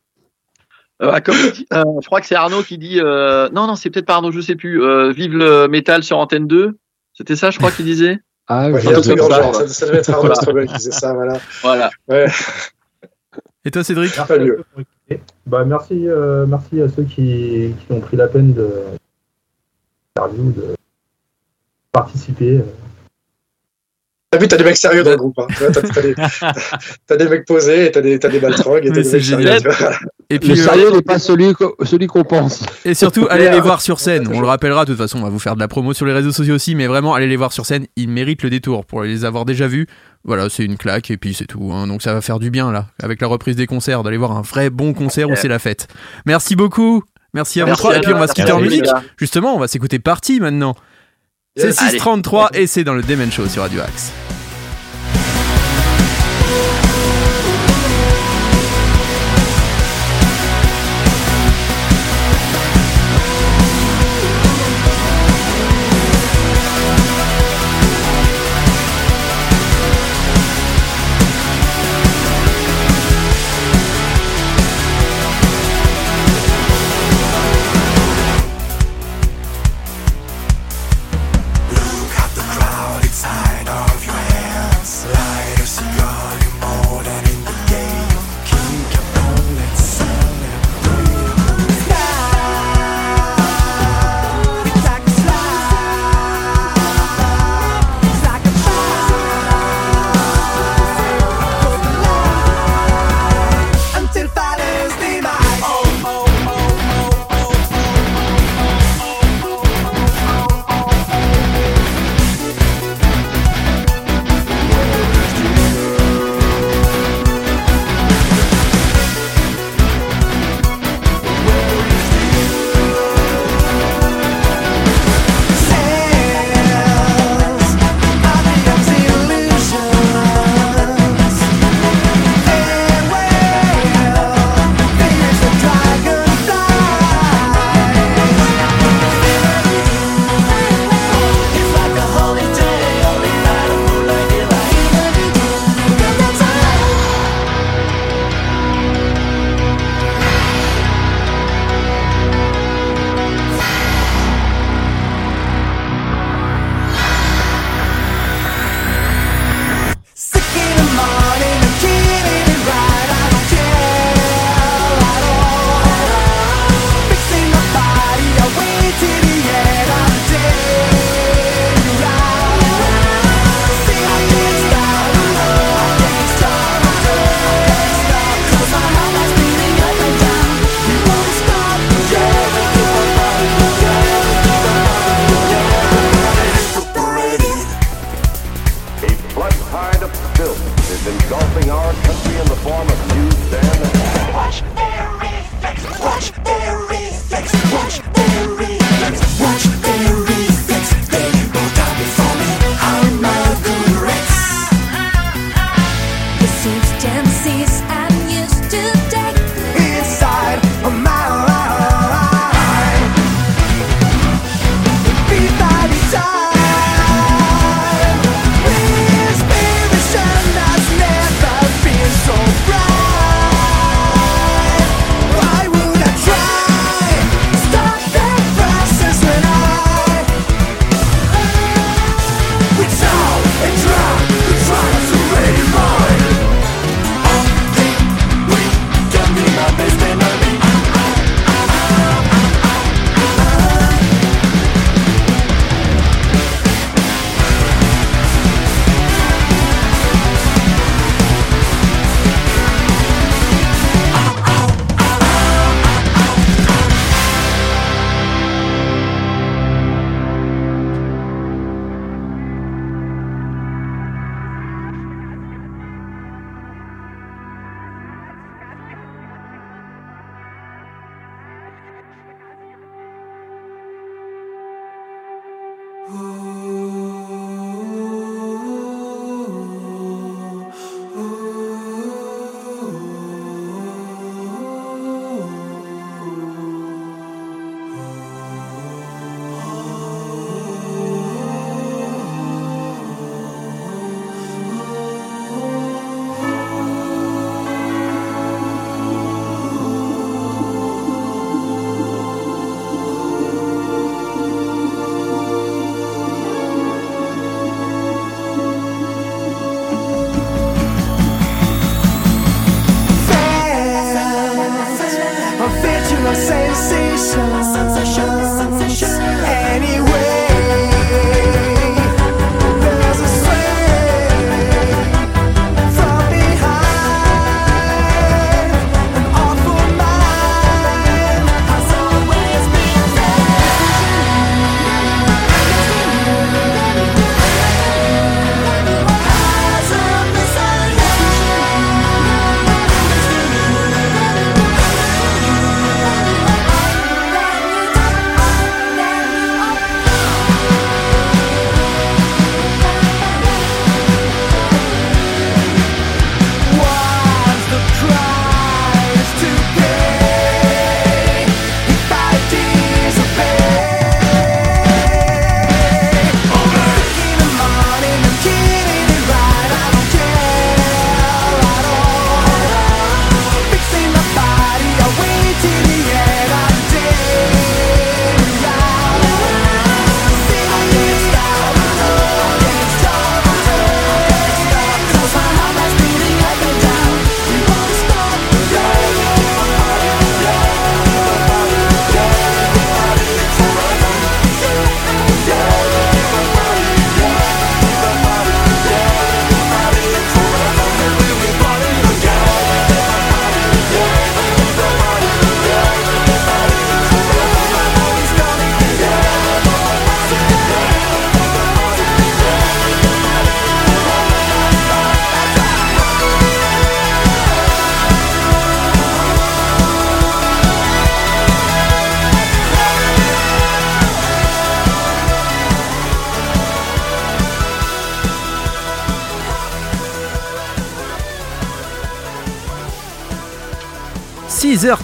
Euh, comme euh, je crois que c'est Arnaud qui dit euh, non non c'est peut-être pas Arnaud je sais plus euh, vive le métal sur antenne 2 c'était ça je crois qu'il disait? Ah, Ouais, oui, genre, ça. ça, ça devait être Arnaud Strobel qui disait ça, voilà. voilà Ouais. Et toi Cédric? Pas mieux. Bah, merci, euh, merci à ceux qui, qui ont pris la peine de, interview, de participer. T'as vu, t'as des mecs sérieux dans le groupe. Hein. T'as t'as des, t'as des mecs posés, et t'as des, t'as des et Mais t'as des c'est mecs sérieux. génial. vois. Et puis Le euh, sérieux n'est pas celui celui qu'on pense. Et surtout, allez les voir sur scène. On le rappellera, de toute façon, on va vous faire de la promo sur les réseaux sociaux aussi, mais vraiment, allez les voir sur scène. Ils méritent le détour pour les avoir déjà vus. Voilà, c'est une claque et puis c'est tout. hein. Donc ça va faire du bien là, avec la reprise des concerts, d'aller voir un vrai bon concert où c'est la fête. Merci beaucoup. Merci à vous trois. Et puis on va se quitter en musique. Justement, on va s'écouter Party maintenant. C'est Yes. 633 et c'est dans le Demen Show sur Radio Axe.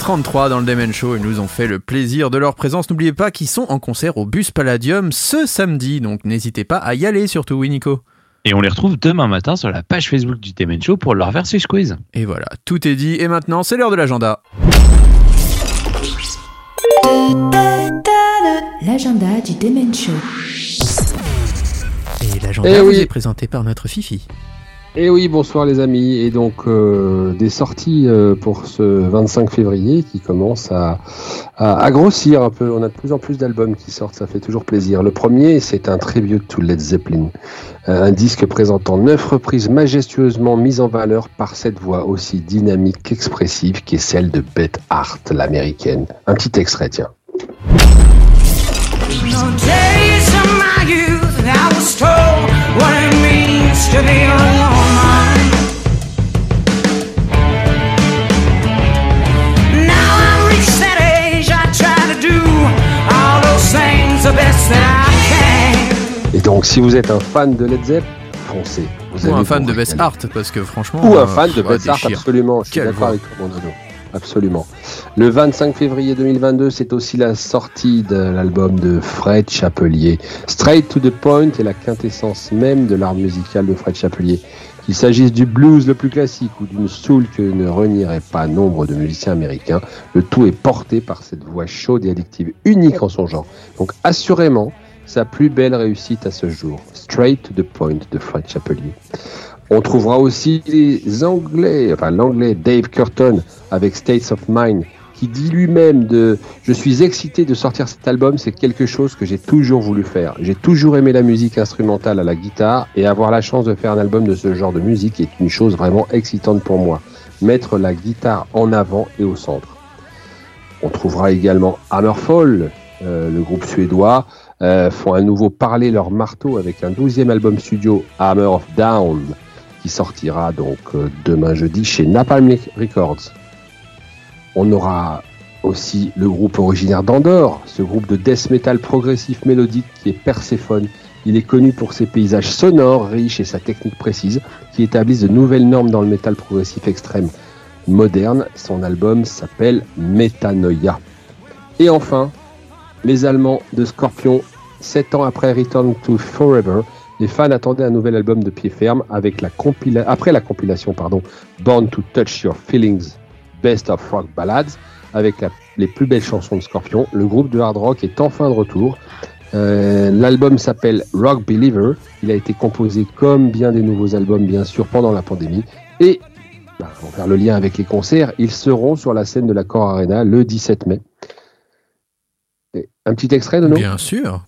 6h33 dans le Demen Show. Ils nous ont fait le plaisir de leur présence. N'oubliez pas qu'ils sont en concert au Bus Palladium ce samedi, donc n'hésitez pas à y aller surtout, oui Nico Et on les retrouve demain matin sur la page Facebook du Demen Show pour leur versus quiz. Et voilà, tout est dit. Et maintenant, c'est l'heure de l'agenda. L'agenda du Demen Show. Et l'agenda Eh vous oui. est présenté par notre Fifi. Et oui, bonsoir les amis. Et donc euh, des sorties euh, pour ce 25 février qui commence à, grossir un peu. On a de plus en plus d'albums qui sortent, ça fait toujours plaisir. Le premier, c'est un tribute to Led Zeppelin, Euh, un disque présentant neuf reprises majestueusement mises en valeur par cette voix aussi dynamique qu'expressive qui est celle de Beth Hart, l'américaine. Un petit extrait, tiens. Si vous êtes un fan de Led Zepp, foncez. Vous Ou un fan de Best. Art, parce que franchement. Ou un euh, fan de Best Art, absolument. Je suis d'accord avec toi. Absolument. Le 25 février 2022, c'est aussi la sortie de l'album de Fred Chapelier. Straight to the Point est la quintessence même de l'art musical de Fred Chapelier. Qu'il s'agisse du blues le plus classique ou d'une soul que ne renierait pas nombre de musiciens américains, le tout est porté par cette voix chaude et addictive unique en son genre. Donc assurément, sa plus belle réussite à ce jour. Straight to the Point de Fred Chapelier. On trouvera aussi les Anglais, enfin l'anglais Dave Curton avec States of Mind, qui dit lui-même de Je suis excité de sortir cet album, c'est quelque chose que j'ai toujours voulu faire. J'ai toujours aimé la musique instrumentale à la guitare et avoir la chance de faire un album de ce genre de musique est une chose vraiment excitante pour moi. Mettre la guitare en avant et au centre. On trouvera également Hammerfall, euh, le groupe suédois, euh, font à nouveau parler leur marteau avec un douzième album studio, Hammer of Down, qui sortira donc euh, demain jeudi chez Napalm Records. On aura aussi le groupe originaire d'Andorre, ce groupe de death metal progressif mélodique qui est Perséphone. Il est connu pour ses paysages sonores, riches et sa technique précise, qui établissent de nouvelles normes dans le métal progressif extrême moderne. Son album s'appelle Metanoia. Et enfin, les Allemands de Scorpion, sept ans après Return to Forever, les fans attendaient un nouvel album de pied ferme avec la compila- après la compilation pardon, Born to Touch Your Feelings, Best of Rock Ballads, avec les plus belles chansons de Scorpion. Le groupe de hard rock est enfin de retour. Euh, L'album s'appelle Rock Believer. Il a été composé comme bien des nouveaux albums, bien sûr, pendant la pandémie. Et bah, pour faire le lien avec les concerts, ils seront sur la scène de la Core Arena le 17 mai. Un petit extrait de Bien sûr.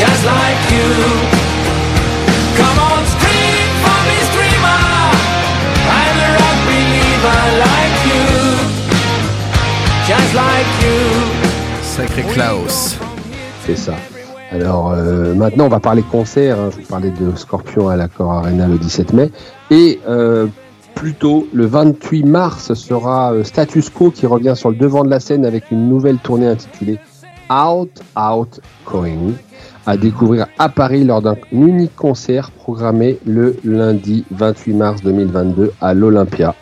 Just like you. Come on, scream for me, screamer. I'm a rock believer like you. Just like you. Sacré Klaus. C'est ça. Alors euh, maintenant, on va parler concert. hein. Je vous parlais de Scorpion à l'Accor Arena le 17 mai. Et euh, plutôt le 28 mars sera euh, Status Quo qui revient sur le devant de la scène avec une nouvelle tournée intitulée Out, Out, Going à découvrir à Paris lors d'un unique concert programmé le lundi 28 mars 2022 à l'Olympia.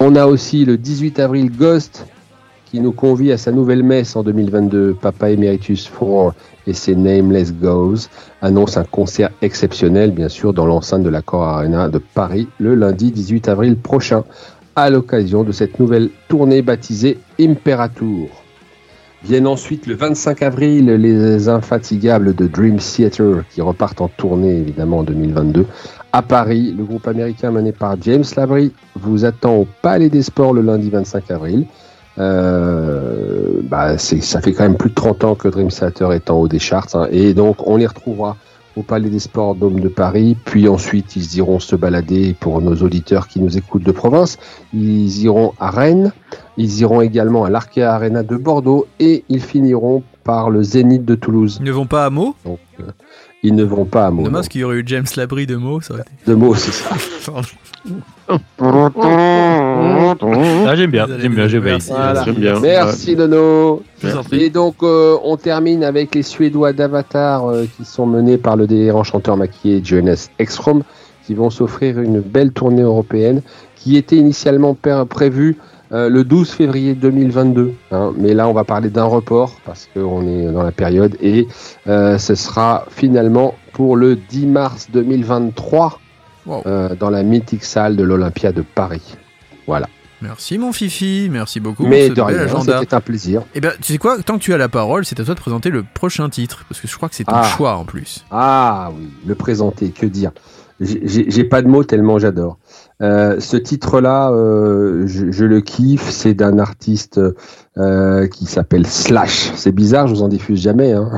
On a aussi le 18 avril Ghost qui nous convie à sa nouvelle messe en 2022. Papa Emeritus 4 et ses Nameless Goes annoncent un concert exceptionnel, bien sûr, dans l'enceinte de la Core Arena de Paris le lundi 18 avril prochain, à l'occasion de cette nouvelle tournée baptisée Imperator. Viennent ensuite le 25 avril les infatigables de Dream Theater qui repartent en tournée évidemment en 2022. À Paris, le groupe américain mené par James Labrie vous attend au Palais des Sports le lundi 25 avril. Euh, bah, c'est- ça fait quand même plus de 30 ans que Dream Theater est en haut des charts hein, et donc on les retrouvera au Palais des Sports Dôme de Paris, puis ensuite ils iront se balader pour nos auditeurs qui nous écoutent de province, ils iront à Rennes, ils iront également à l'Arkea Arena de Bordeaux et ils finiront par le Zénith de Toulouse. Ils ne vont pas à Meaux? Donc, euh, ils ne vont pas à Meaux. Dommage qu'il y aurait eu James Labrie de Meaux, ça aurait été. De mots, c'est ça. Ah, j'aime bien, j'aime bien, j'aime bien. Voilà. J'aime bien. Merci Nono. Et donc euh, on termine avec les Suédois d'Avatar euh, qui sont menés par le délirant chanteur maquillé Jonas Ekstrom qui vont s'offrir une belle tournée européenne qui était initialement pr- prévue euh, le 12 février 2022. hein. mais là on va parler d'un report parce qu'on est dans la période et euh, ce sera finalement pour le 10 mars 2023 Wow. euh, dans la mythique salle de l'Olympia de Paris. Voilà. Merci mon Fifi, merci beaucoup Mais pour ce de bel rien, agenda. c'était un plaisir. Eh ben, tu sais quoi, tant que tu as la parole, c'est à toi de présenter le prochain titre, parce que je crois que c'est ton Ah. choix en plus. Ah oui, le présenter, que dire J'ai- pas de mots tellement j'adore. Euh, ce titre-là, euh, je, je le kiffe. C'est d'un artiste euh, qui s'appelle Slash. C'est bizarre, je vous en diffuse jamais. Hein.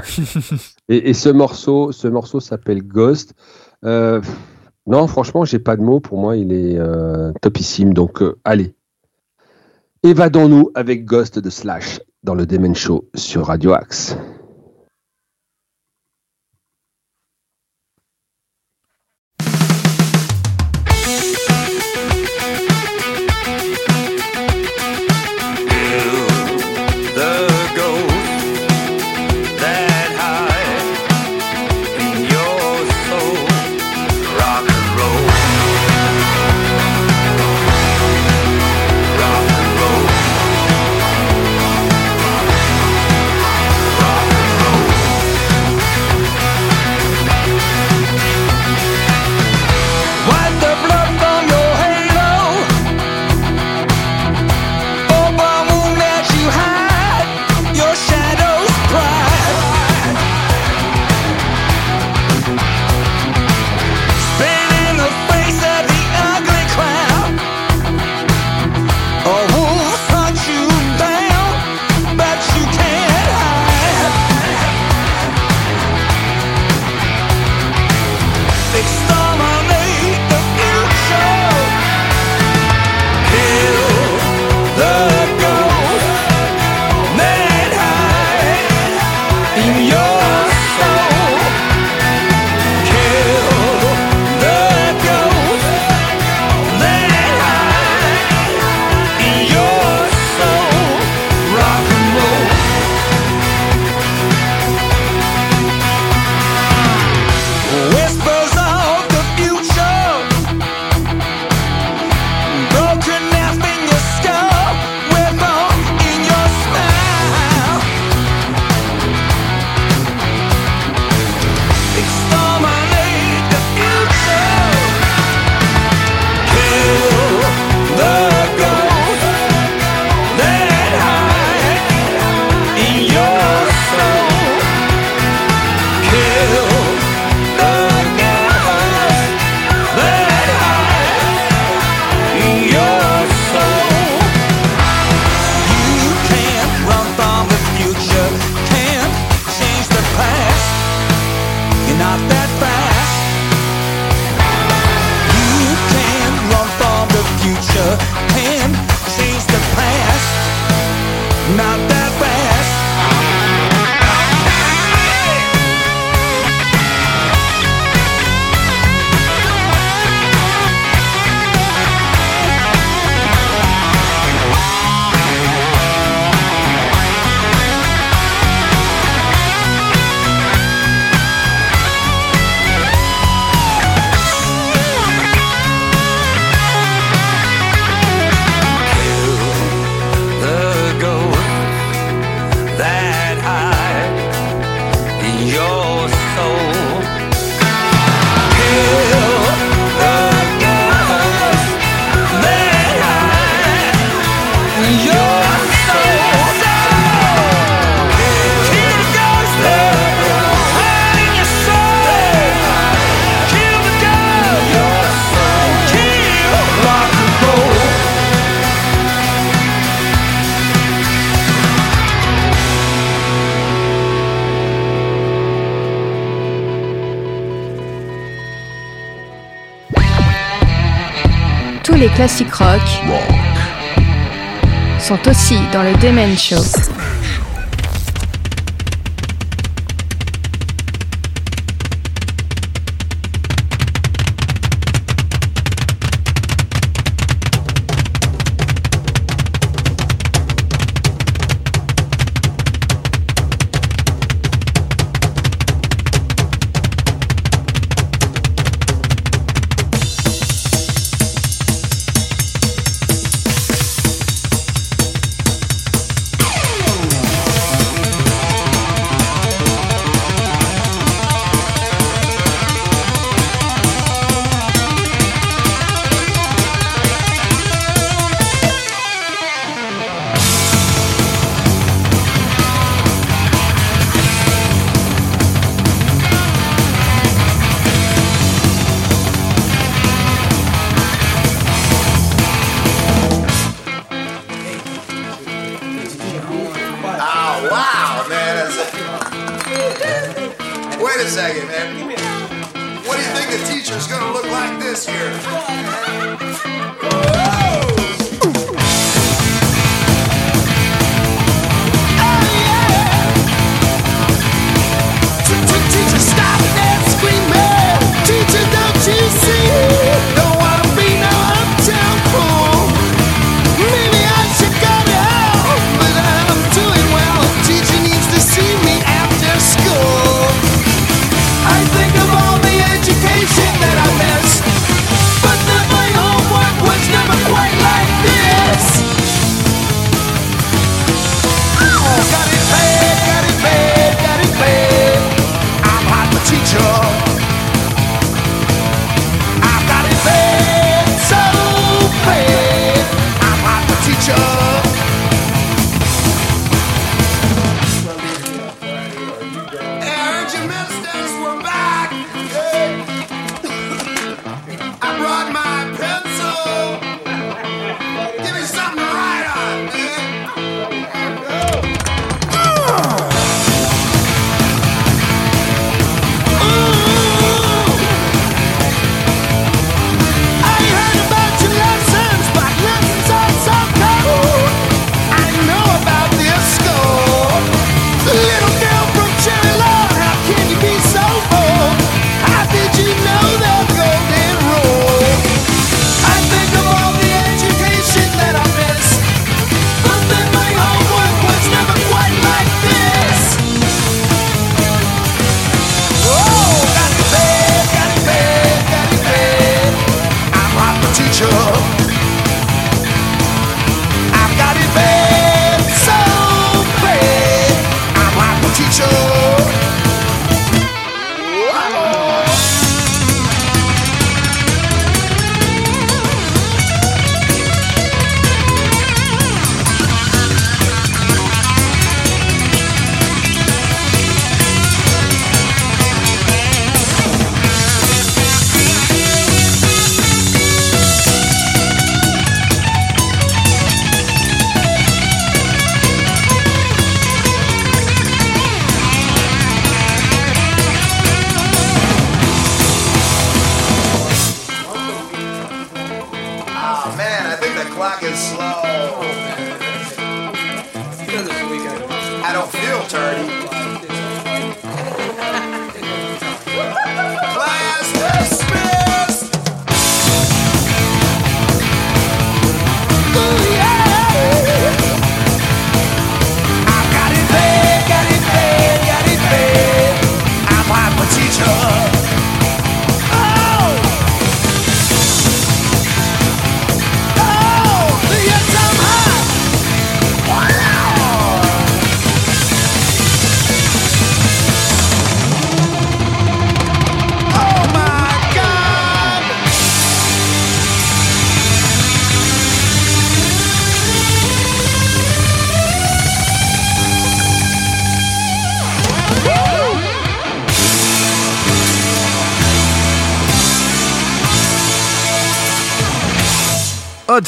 et, et ce morceau, ce morceau s'appelle Ghost. Non, franchement, j'ai pas de mots. Pour moi, il est topissime. Donc, allez, évadons-nous avec Ghost de Slash dans le Demen Show sur Radio Axe. Les classiques rock sont aussi dans le Demen Show.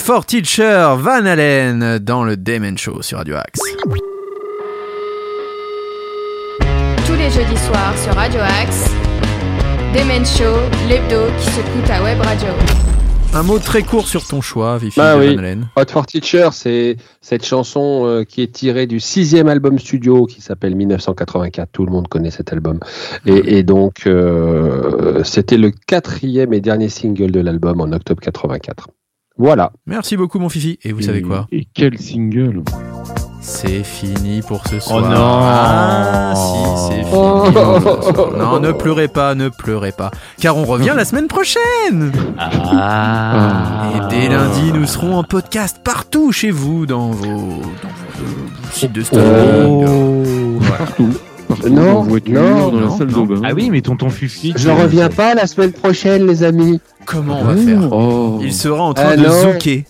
For Teacher, Van Allen dans le Damon Show sur Radio Axe. Tous les jeudis soirs sur Radio Axe, Demen Show, l'hebdo qui s'écoute à Web Radio. Un mot très court sur ton choix, Fifi Bah oui. Van Allen. Hot for Teacher, c'est cette chanson euh, qui est tirée du sixième album studio qui s'appelle 1984. Tout le monde connaît cet album. Et, et donc, euh, c'était le quatrième et dernier single de l'album en octobre 84. Voilà. Merci beaucoup, mon Fifi. Et vous savez quoi Et quel single C'est fini pour ce soir. non. Ah, si, c'est fini. Oh. ce soir. Non, ne pleurez pas, ne pleurez pas. Car on revient la semaine prochaine. Ah. Et dès lundi, nous serons en podcast partout chez vous, dans vos, dans vos, sites de streaming. Oh. Partout. Partout, Non, en voiture, non, dans la non, salle de bain. Ah oui, mais tonton Fufi. Je reviens pas la semaine prochaine, les amis. Comment on va faire Oh. Il sera en train Ah de non. zouker.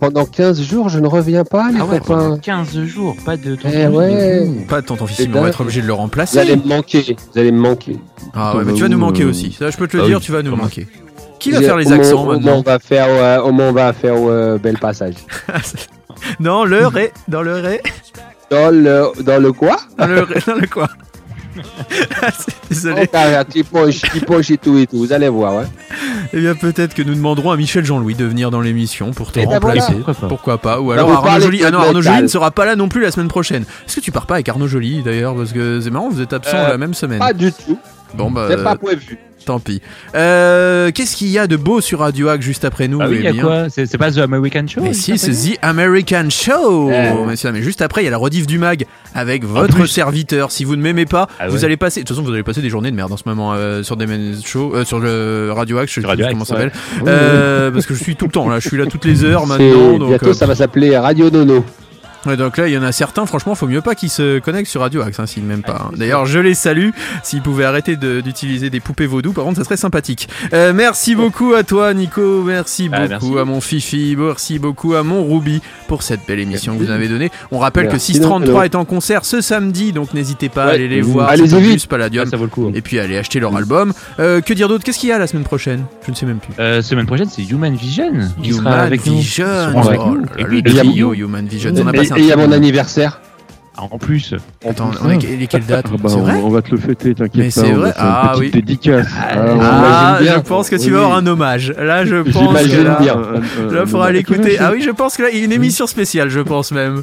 Pendant 15 jours, je ne reviens pas, les Ah ouais, copains. pendant 15 jours, pas de tonton Eh ouais. Pas de tonton Fifi, C'est mais on va dingue. être obligé de le Vous allez remplacer. me manquer. Vous allez me manquer. Ah ouais, mais tu vas nous Bah, manquer euh, aussi. Ça, je peux te le ah dire, oui, tu vas nous manquer. Qui va faire les accents maintenant On va faire, euh, on va faire euh, bel passage. Non, le ré, dans le ré, Dans le, dans le quoi? Dans le dans le quoi? Désolé. Oh, t'as- Tu poches, tu poches et tout et tout. Vous allez voir. Ouais. Eh bien, peut-être que nous demanderons à Michel Jean-Louis de venir dans l'émission pour te Eh ben remplacer. voilà. Pourquoi pas? Ou Bah, alors Arnaud Joly. Ah non, Arnaud. Joly ne sera pas là non plus la semaine prochaine. Est-ce que tu pars pas avec Arnaud Joly d'ailleurs? Parce que c'est marrant, vous êtes absents Euh, la même semaine. Pas du tout. Bon bah, C'est pas prévu. Tant pis. Euh, Qu'est-ce qu'il y a de beau sur Radio Hack juste après nous Ah oui, Eh il y a bien, quoi C'est pas The American Show Mais si, c'est The American Show. Messieurs, mais juste après, il y a la rediff du mag avec votre serviteur. Si vous ne m'aimez pas, Ah vous ouais. allez passer. De toute façon, vous allez passer des journées de merde en ce moment euh, sur des shows, euh, sur le Radio Axe, je sais Radio comment ça s'appelle. Euh, parce que je suis tout le temps là, je suis là toutes les heures maintenant. Donc, Bientôt, euh, ça va s'appeler Radio Nono. Ouais, donc là, il y en a certains, franchement, faut mieux pas qu'ils se connectent sur Radio Axe, hein, s'ils m'aiment pas. hein. D'ailleurs, je les salue. S'ils pouvaient arrêter de- d'utiliser des poupées vaudou, par contre, ça serait sympathique. Euh, merci beaucoup à toi, Nico. Merci Ah, beaucoup merci. à mon Fifi. Merci beaucoup à mon Ruby pour cette belle émission que vous avez donnée. On rappelle Merci, que 633 Nono. est en concert ce samedi, donc n'hésitez pas à aller les voir. Au vite. Palladium. Ah, ça vaut le coup. Et puis aller acheter leur album. Euh, que dire d'autre? Qu'est-ce qu'il y a la semaine prochaine? Je ne sais même plus. Euh, semaine prochaine, c'est Human Vision qui sera Human avec nous. Vision. Oh Human Vision. On a passé et il y a mon anniversaire. En plus. Attends, on est, il est quelle date Ah bah, C'est on, vrai on va te le fêter, t'inquiète Mais pas. c'est vrai une Ah petite oui. dédicace. Ah, Ah, je pense que tu Oui, vas avoir un hommage. Là, je pense que là, bien. Un- là, un- faudra un- l'écouter. Ah oui, je pense que là, il y a une émission spéciale, je pense même.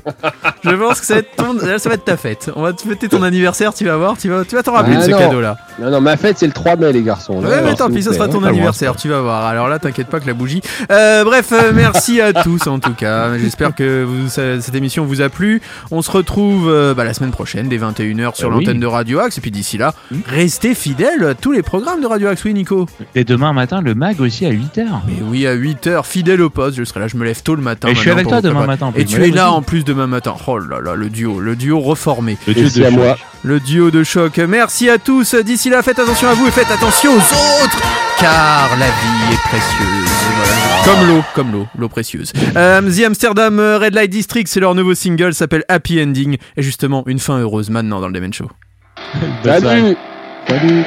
Je pense que ça va être, ton- là, ça va être ta fête. On va te fêter ton anniversaire, tu vas voir, tu vas, tu vas t'en rappeler Ah de ce non. cadeau-là. Non, non, ma fête, c'est le 3 mai, les garçons. Ouais, mais tant pis, ça sera ton anniversaire, tu vas voir. Alors là, t'inquiète pas que la bougie. Euh, bref, euh, merci à tous en tout cas. J'espère que cette émission vous a plu. On se retrouve euh, bah, la semaine prochaine, dès 21h sur Bah oui. l'antenne de Radio Axe. Et puis d'ici là, restez fidèles à tous les programmes de Radio Axe. Oui, Nico. Et demain matin, le mag aussi à 8h. Mais oui, à 8h, fidèle au poste, je serai là, je me lève tôt le matin. Et je suis avec toi demain matin, Et tu es là aussi. en plus demain matin. Oh là là, le duo, le duo reformé. Le de à moi. Duo de choc. Merci à tous. D'ici là, faites attention à vous et faites attention aux autres, car la vie est précieuse. Comme l'eau, comme l'eau, l'eau précieuse. Euh, The Amsterdam Red Light District, c'est leur nouveau single, s'appelle Happy Ending, et justement une fin heureuse maintenant dans le Demen Show. Salut. Salut,